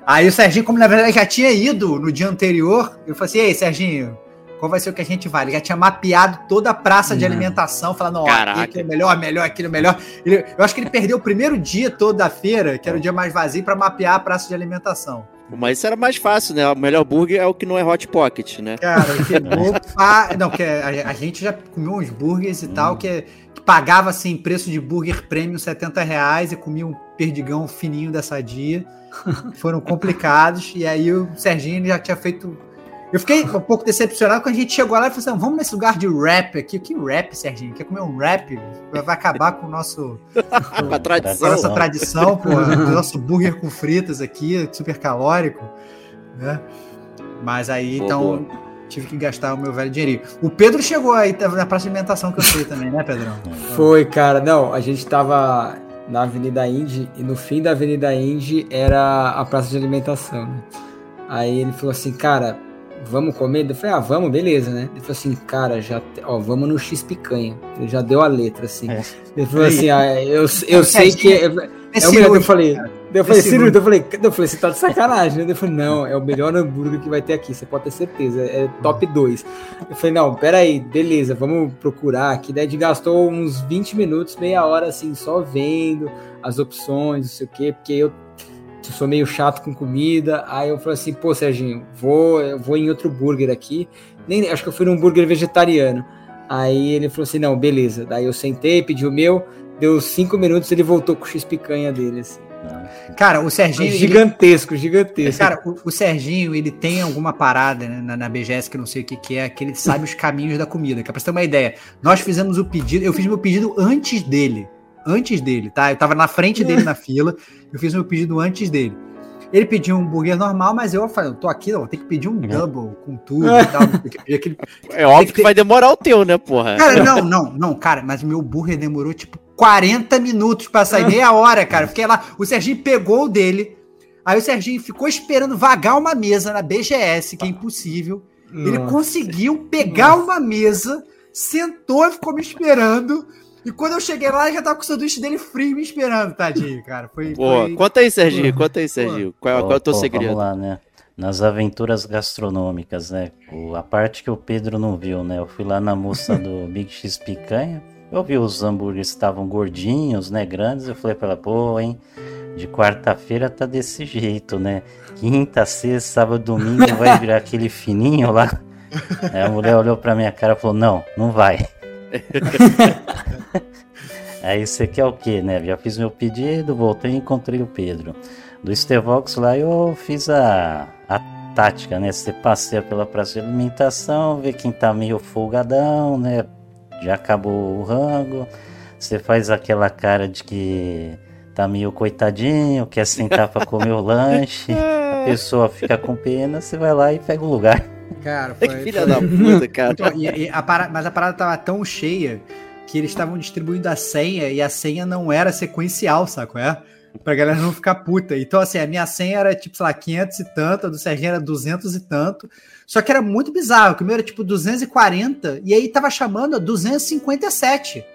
Aí o Serginho, como na verdade já tinha ido no dia anterior, eu falei assim: Ei, Serginho, qual vai ser o que a gente vai? Ele já tinha mapeado toda a praça de alimentação, falando: Ó, Caraca. aqui é o melhor, melhor, aquilo é melhor. Ele- eu acho que ele perdeu o primeiro dia todo da feira, que era o dia mais vazio, para mapear a praça de alimentação. Mas isso era mais fácil, né? O melhor burger é o que não é hot pocket, né? Cara, pegou. [LAUGHS] pa- Não, que a, a gente já comeu uns burgers e tal, que, que pagava assim, preço de burger premium 70 reais e comia um perdigão fininho da sadia. Foram complicados. E aí o Serginho já tinha feito. Eu fiquei um pouco decepcionado quando a gente chegou lá e falou assim: vamos nesse lugar de rap aqui. Que rap, Serginho? Quer comer um rap? Vai acabar com o nosso. [LAUGHS] Com a tradição. Com essa tradição, pô, [LAUGHS] nosso burger com fritas aqui, super calórico, né? Mas aí, Boa, então, tive que gastar o meu velho dinheirinho. O Pedro chegou aí, tava na praça de alimentação que eu sei também, né, Pedrão? [LAUGHS] Foi, cara. Não, a gente tava na Avenida Indy e no fim da Avenida Indy era a praça de alimentação, né? Aí ele falou assim, cara, vamos comer? Eu falei, ah, vamos, beleza, né? Ele falou assim, cara, já, ó, vamos no X picanha. Ele já deu a letra, assim. É. Ele falou assim, ah, eu, eu sei que... É, é o melhor, eu falei, eu falei, Esse Cirilo, eu falei, eu falei, você tá de sacanagem, né? Eu falei, não, é o melhor hambúrguer que vai ter aqui, você pode ter certeza, é top 2. Eu falei, não, peraí, beleza, vamos procurar aqui. Daí gente gastou uns 20 minutos, meia hora, assim, só vendo as opções, não sei o quê, porque eu sou meio chato com comida. Aí eu falei assim, pô, Serginho, vou, eu vou em outro burger aqui. Nem, acho que eu fui num burger vegetariano. Aí ele falou assim, não, beleza. Daí eu sentei, pedi o meu, deu cinco minutos, ele voltou com o X-picanha dele, assim. Cara, o Serginho. ele- Gigantesco, gigantesco. Cara, o, o Serginho, ele tem alguma parada né, na, na BGS que eu não sei o que, que é, que ele sabe os caminhos da comida. Que é pra você ter uma ideia, nós fizemos o pedido, eu fiz meu pedido antes dele. Antes dele, tá? Eu tava na frente dele na fila, eu fiz meu pedido antes dele. Ele pediu um hambúrguer normal, mas eu falei, eu tô aqui, ó, tem que pedir um double com tudo e tal. aquele- É óbvio que que vai demorar o teu, né, porra? Cara, não, não, não, cara, mas meu burger demorou tipo 40 minutos pra sair, meia hora, cara. Eu Fiquei lá, o Serginho pegou o dele, aí o Serginho ficou esperando vagar uma mesa na BGS, que é impossível. Ele Nossa. conseguiu pegar uma mesa, sentou e ficou me esperando. E quando eu cheguei lá, ele já tava com o sanduíche dele frio me esperando, tadinho, cara. Foi. Pô, foi... conta aí, Serginho, conta aí, Serginho. Qual, é- qual é o teu Pô, segredo? Vamos lá, né? Nas aventuras gastronômicas, né? O- a parte que o Pedro não viu, né? Eu fui lá na moça do [LAUGHS] Big X Picanha. Eu vi os hambúrgueres estavam gordinhos, né? Grandes. Eu falei pra ela, pô, hein? De quarta-feira tá desse jeito, né? Quinta, sexta, sábado, domingo vai [LAUGHS] virar aquele fininho lá. Aí a mulher olhou pra minha cara e falou: Não, não vai. Aí você quer o quê, né? Já fiz meu pedido, voltei e encontrei o Pedro. Do Stevox lá eu fiz a, a tática, né? Você passeia pela praça de alimentação, vê quem tá meio folgadão, né? Já acabou o rango. Você faz aquela cara de que tá meio coitadinho, quer sentar pra comer o [LAUGHS] lanche. A pessoa fica com pena, você vai lá e pega o lugar. Cara, Que filha da puta, [LAUGHS] cara. Então, e- e a Mas a parada tava tão cheia que eles estavam distribuindo a senha e a senha não era sequencial, saco? É? Pra galera não ficar puta. Então, assim, a minha senha era tipo, sei lá, 500 e tanto, a do Serginho era 200 e tanto. Só que era muito bizarro, que o meu era tipo 240 e aí tava chamando a 257.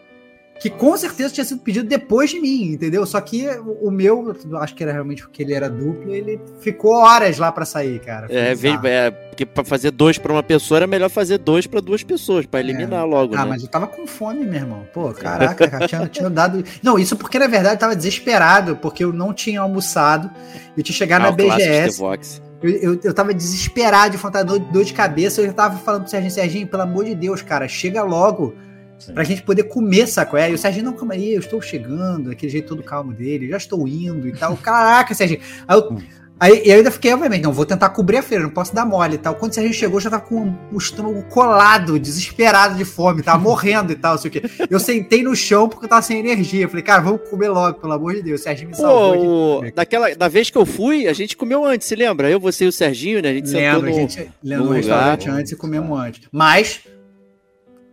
Que com certeza tinha sido pedido depois de mim, entendeu? Só que o, meu, acho que era realmente porque ele era duplo, ele ficou horas lá para sair, cara. É, é, porque pra fazer dois pra uma pessoa era melhor fazer dois pra duas pessoas, pra eliminar logo, Ah, né? mas eu tava com fome, meu irmão. Pô, caraca, cara, tinha, tinha dado. Não, isso porque na verdade eu tava desesperado, porque eu não tinha almoçado. Eu tinha chegado Ah, na BGS. Eu, eu, eu tava desesperado de vontade, dor, dor de cabeça. Eu já tava falando pro Serginho, Serginho, pelo amor de Deus, cara, chega logo Sim. pra gente poder comer, saco? É, e o Serginho, não, calma aí, eu estou chegando, aquele jeito todo calmo dele, já estou indo e tal. Caraca, Serginho. Aí eu, aí, eu ainda fiquei, obviamente, não, vou tentar cobrir a feira, não posso dar mole e tal. Quando o Serginho chegou, eu já tava com o estômago colado, desesperado de fome, tava morrendo e tal, sei o quê. Eu sentei no chão porque eu tava sem energia. Falei, cara, vamos comer logo, pelo amor de Deus. O Serginho me salvou. Pô, o- daquela, da vez que eu fui, a gente comeu antes, se lembra? Eu, você e o Serginho, né? A gente Lembro, sentou a no... gente lembra no no restaurante lugar. antes e comemos antes. Mas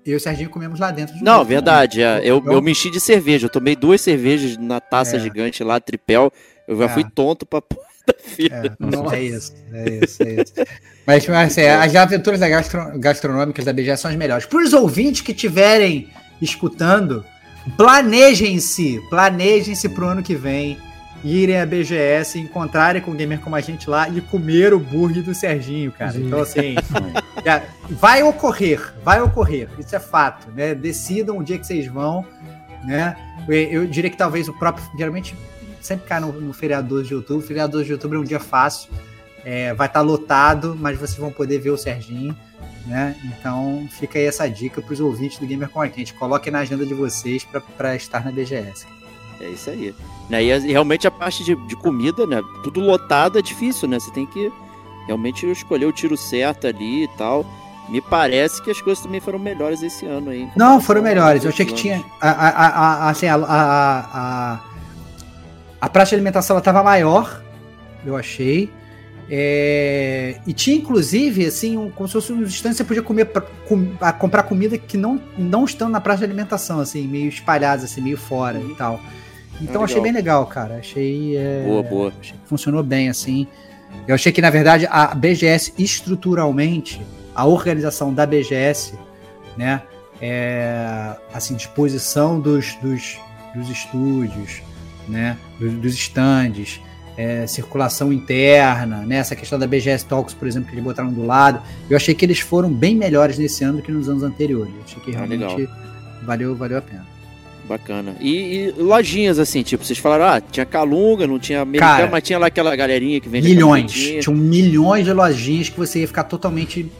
eu e o Serginho comemos lá dentro. de Não, novo, verdade. é, eu, Então- eu me enchi de cerveja. Eu tomei duas cervejas na taça É. gigante lá, tripel. Eu já É. fui tonto pra [LAUGHS] porra da fila. É, Nossa. é isso, é isso, é isso. Mas, mas assim, as aventuras gastro- gastronômicas da BGS são as melhores. Para os ouvintes que estiverem escutando, planejem-se, planejem-se pro ano que vem, irem à BGS, encontrarem com o gamer como a gente lá e comer o burger do Serginho, cara. Sim. Então, assim, [LAUGHS] vai ocorrer, vai ocorrer, isso é fato, né? Decidam o dia que vocês vão, né? Eu, diria que talvez o próprio, geralmente, sempre cai no, no feriado 12 de outubro, feriado 12 de outubro é um dia fácil, é, vai estar lotado, mas vocês vão poder ver o Serginho, né? Então fica aí essa dica para os ouvintes do Gamer com a gente, coloquem na agenda de vocês para estar na BGS. É isso aí. Né, E, realmente a parte de, de comida, né? Tudo lotado é difícil, né? Você tem que realmente escolher o tiro certo ali e tal. Me parece que as coisas também foram melhores esse ano aí. Não, foram melhores. Eu achei que tinha. A, a, a, assim, a, a, a, a praça de alimentação ela tava maior, eu achei. É, e tinha, inclusive, assim, um, como se fosse um instante você podia comer, com- comprar comida que não, não estão na praça de alimentação, assim, meio espalhadas, assim, meio fora Uhum. e tal. Então Ah, achei bem legal, cara. Achei. é, Boa, boa. achei que funcionou bem, assim. Eu achei que, na verdade, a BGS, estruturalmente, a organização da BGS, né? É, assim, disposição dos, dos, dos estúdios, né? Dos, dos stands, é, circulação interna, né? Essa questão da BGS Talks, por exemplo, que eles botaram do lado. Eu achei que eles foram bem melhores nesse ano do que nos anos anteriores. Eu achei que Ah, realmente valeu, valeu a pena. Bacana. E, e lojinhas assim, tipo, vocês falaram, ah, tinha Calunga, não tinha americana, Cara, mas tinha lá aquela galerinha que vende milhões. Tinham milhões de lojinhas que você ia ficar totalmente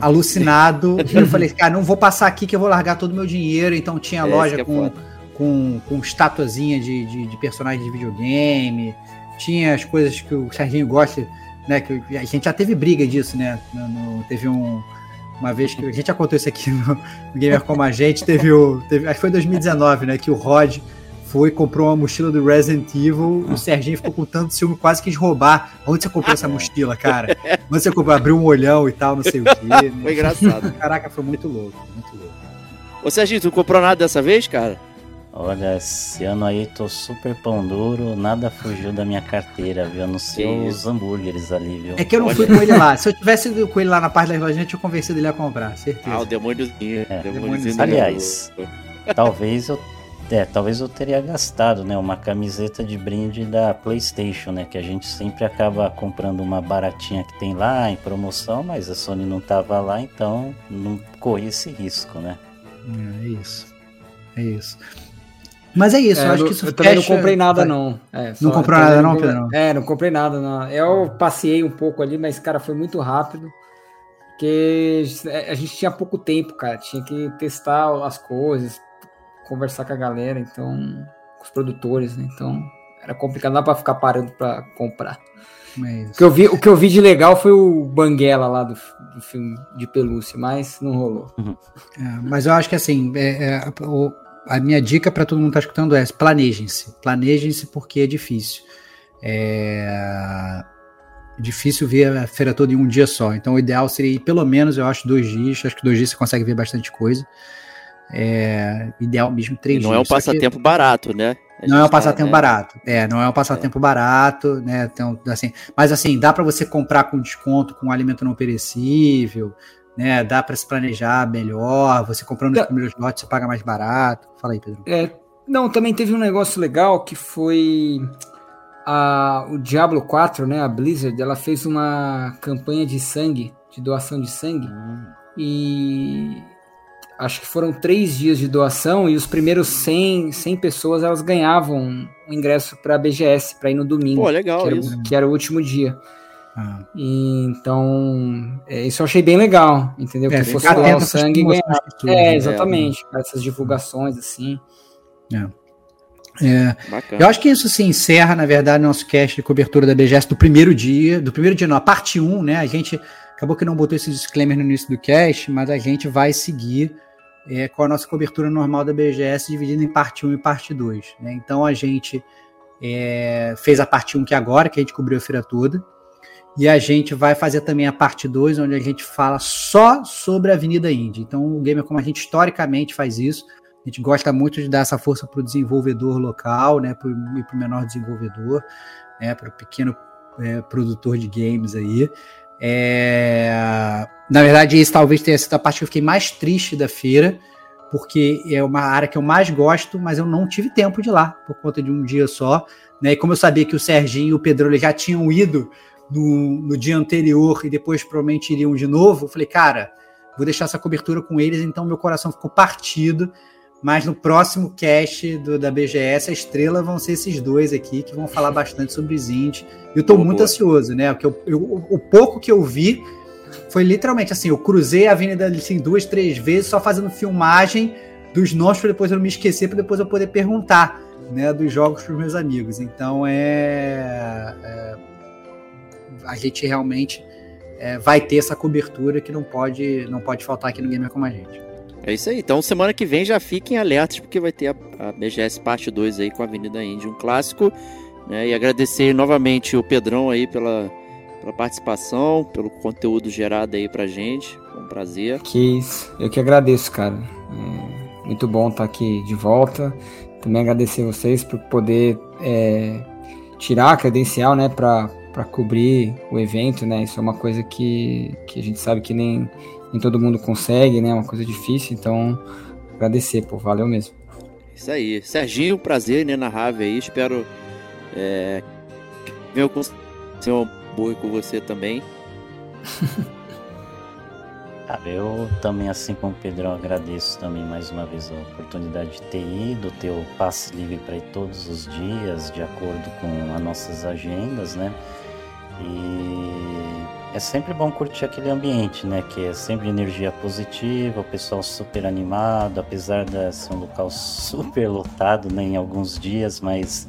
alucinado. e [LAUGHS] eu falei, cara, não vou passar aqui que eu vou largar todo o meu dinheiro. Então tinha É, isso que loja é com, com, com estatuazinha de, de, de personagens de videogame. Tinha as coisas que o Serginho gosta, né? Que a gente já teve briga disso, né? No- no- teve um. Uma vez que a gente contou isso aqui no, no Gamer Como a gente, teve o. Teve, acho que foi em 2019, né? Que o Rod foi, comprou uma mochila do Resident Evil. O Serginho ficou com tanto ciúme, quase quis roubar. Onde você comprou essa mochila, cara? Onde você comprou? Abriu um olhão e tal, não sei o quê. né? Foi engraçado. Caraca, foi muito louco, muito louco. Ô Serginho, tu não comprou nada dessa vez, cara? Olha, esse ano aí tô super pão duro, nada fugiu da minha carteira, viu? A não ser os hambúrgueres ali, viu? É que eu não fui com ele lá. Se eu tivesse ido com ele lá na parte da loja, eu tinha convencido ele a comprar, certeza. Ah, o demôniozinho. É, demôniozinho Aliás. Talvez eu. É, talvez eu teria gastado, né? Uma camiseta de brinde da PlayStation, né? Que a gente sempre acaba comprando uma baratinha que tem lá em promoção, mas a Sony não tava lá, então não corri esse risco, né? É isso. É isso. Mas é isso, É, eu acho que isso eu também não comprei nada, não. É, Não comprou nada, não, Pedrão? É, não comprei nada, não. Eu passei um pouco ali, mas, cara, foi muito rápido. Porque a gente tinha pouco tempo, cara. Tinha que testar as coisas, conversar com a galera, então, com os produtores, né? Então, era complicado, não dá pra ficar parando pra comprar. É O que eu vi, o que eu vi de legal foi o Banguela lá do, do filme de pelúcia, mas não rolou. É, mas eu acho que assim, é, é, o- a minha dica para todo mundo que tá escutando é planejem-se. Planejem-se porque é difícil. É difícil ver a feira toda em um dia só. Então o ideal seria ir pelo menos, eu acho, dois dias. Acho que dois dias você consegue ver bastante coisa. É, ideal mesmo E três não dias. é um Só que- passatempo barato, né? Não é um passatempo né? barato. É, não é um passatempo barato, né? Então, assim, mas assim, dá para você comprar com desconto com alimento não perecível, né? Dá para se planejar melhor. Você comprando os primeiros lotes, você paga mais barato. Fala aí, Pedro. É, não, também teve um negócio legal que foi a, o Diablo 4, né? A Blizzard, ela fez uma campanha de sangue, de doação de sangue. Hum. E acho que foram três dias de doação e os primeiros 100, 100 pessoas elas ganhavam um ingresso para a BGS para ir no domingo. Pô, legal que era, isso. Que era o último dia. Ah. E, então, é, isso eu achei bem legal, entendeu? É, que fosse lá o sangue e ganhar. É, né? exatamente. É, essas divulgações, assim. É. É, eu acho que isso se encerra, na verdade, nosso cast de cobertura da BGS do primeiro dia, do primeiro dia não, a parte 1, né? A gente acabou que não botou esse disclaimer no início do cast, mas a gente vai seguir é, com a nossa cobertura normal da BGS, dividida em parte 1 e parte 2. Né? Então a gente é, fez a parte 1 que agora, que a gente cobriu a feira toda, e a gente vai fazer também a parte 2, onde a gente fala só sobre a Avenida Indy. Então o Gamer como a gente historicamente faz isso, a gente gosta muito de dar essa força para o desenvolvedor local, né, para o menor desenvolvedor, né, para o pequeno é, produtor de games aí. É, na verdade, isso talvez tenha sido a parte que eu fiquei mais triste da feira, porque é uma área que eu mais gosto, mas eu não tive tempo de ir lá por conta de um dia só. Né? E como eu sabia que o Serginho e o Pedro já tinham ido no, no dia anterior e depois provavelmente iriam de novo, eu falei, cara, vou deixar essa cobertura com eles, então meu coração ficou partido mas no próximo cast do, da BGS, a estrela vão ser esses dois aqui, que vão falar bastante sobre os indies. Eu estou muito boa. ansioso, né? Porque eu, eu, o pouco que eu vi foi literalmente assim: eu cruzei a avenida assim, duas, três vezes, só fazendo filmagem dos nós para depois eu não me esquecer, para depois eu poder perguntar né, dos jogos para os meus amigos. Então é, é a gente realmente é, vai ter essa cobertura que não pode não pode faltar aqui no Gamer como a gente. É isso aí. Então semana que vem já fiquem alertas, porque vai ter a, a BGS parte 2 aí com a Avenida Indy, um clássico. Né? E agradecer novamente o Pedrão aí pela, pela participação, pelo conteúdo gerado aí pra gente. Foi um prazer. Que isso. Eu que agradeço, cara. É muito bom estar aqui de volta. Também agradecer vocês por poder é, tirar a credencial, né, para cobrir o evento, né? Isso é uma coisa que, que a gente sabe que nem nem todo mundo consegue, né? É uma coisa difícil, então agradecer, pô, valeu mesmo. Isso aí. Serginho, prazer inenarrável aí. Espero é, meu ser um boi com você também. [LAUGHS] Eu também, assim como o Pedrão, agradeço também mais uma vez a oportunidade de ter ido, ter o passe livre para ir todos os dias, de acordo com as nossas agendas, né? E é sempre bom curtir aquele ambiente, né? Que é sempre energia positiva, o pessoal super animado, apesar de ser um local [LAUGHS] super lotado né, em alguns dias, mas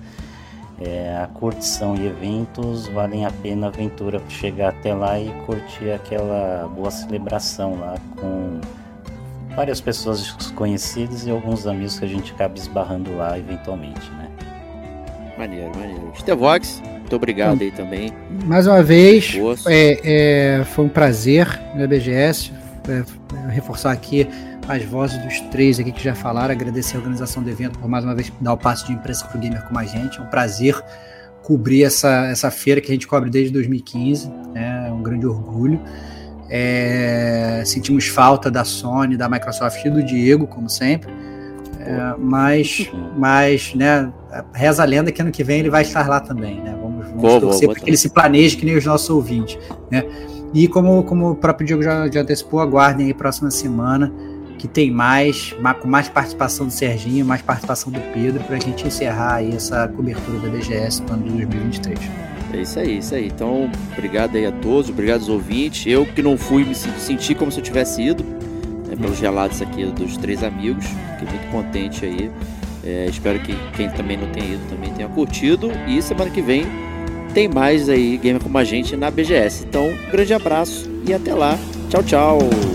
é, a curtição e eventos valem a pena a aventura chegar até lá e curtir aquela boa celebração lá com várias pessoas conhecidas e alguns amigos que a gente acaba esbarrando lá eventualmente, né? Maneiro, maneiro. Stevox, muito obrigado aí também. Mais uma vez, é, é, foi um prazer na BGS. É, reforçar aqui as vozes dos três aqui que já falaram, agradecer a organização do evento por mais uma vez dar o passo de imprensa para o gamer com a gente. É um prazer cobrir essa, essa feira que a gente cobre desde 2015. Né? É um grande orgulho. É, sentimos falta da Sony, da Microsoft e do Diego, como sempre. É, mas, mas, né, reza a lenda que ano que vem ele vai estar lá também, né? Vou, torcer para que ele se planeje que nem os nossos ouvintes, né? E como, como o próprio Diego já, já antecipou, aguardem aí próxima semana que tem mais, com mais participação do Serginho, mais participação do Pedro, para a gente encerrar aí essa cobertura da BGS no ano de 2023. É isso aí, isso aí. Então, obrigado aí a todos, obrigado aos ouvintes. Eu que não fui, me senti como se eu tivesse ido, né, pelos relatos aqui dos três amigos. Fiquei muito contente aí. É, espero que quem também não tenha ido também tenha curtido. E semana que vem tem mais aí Gamer como a gente na BGS. Então, um grande abraço e até lá. Tchau, tchau.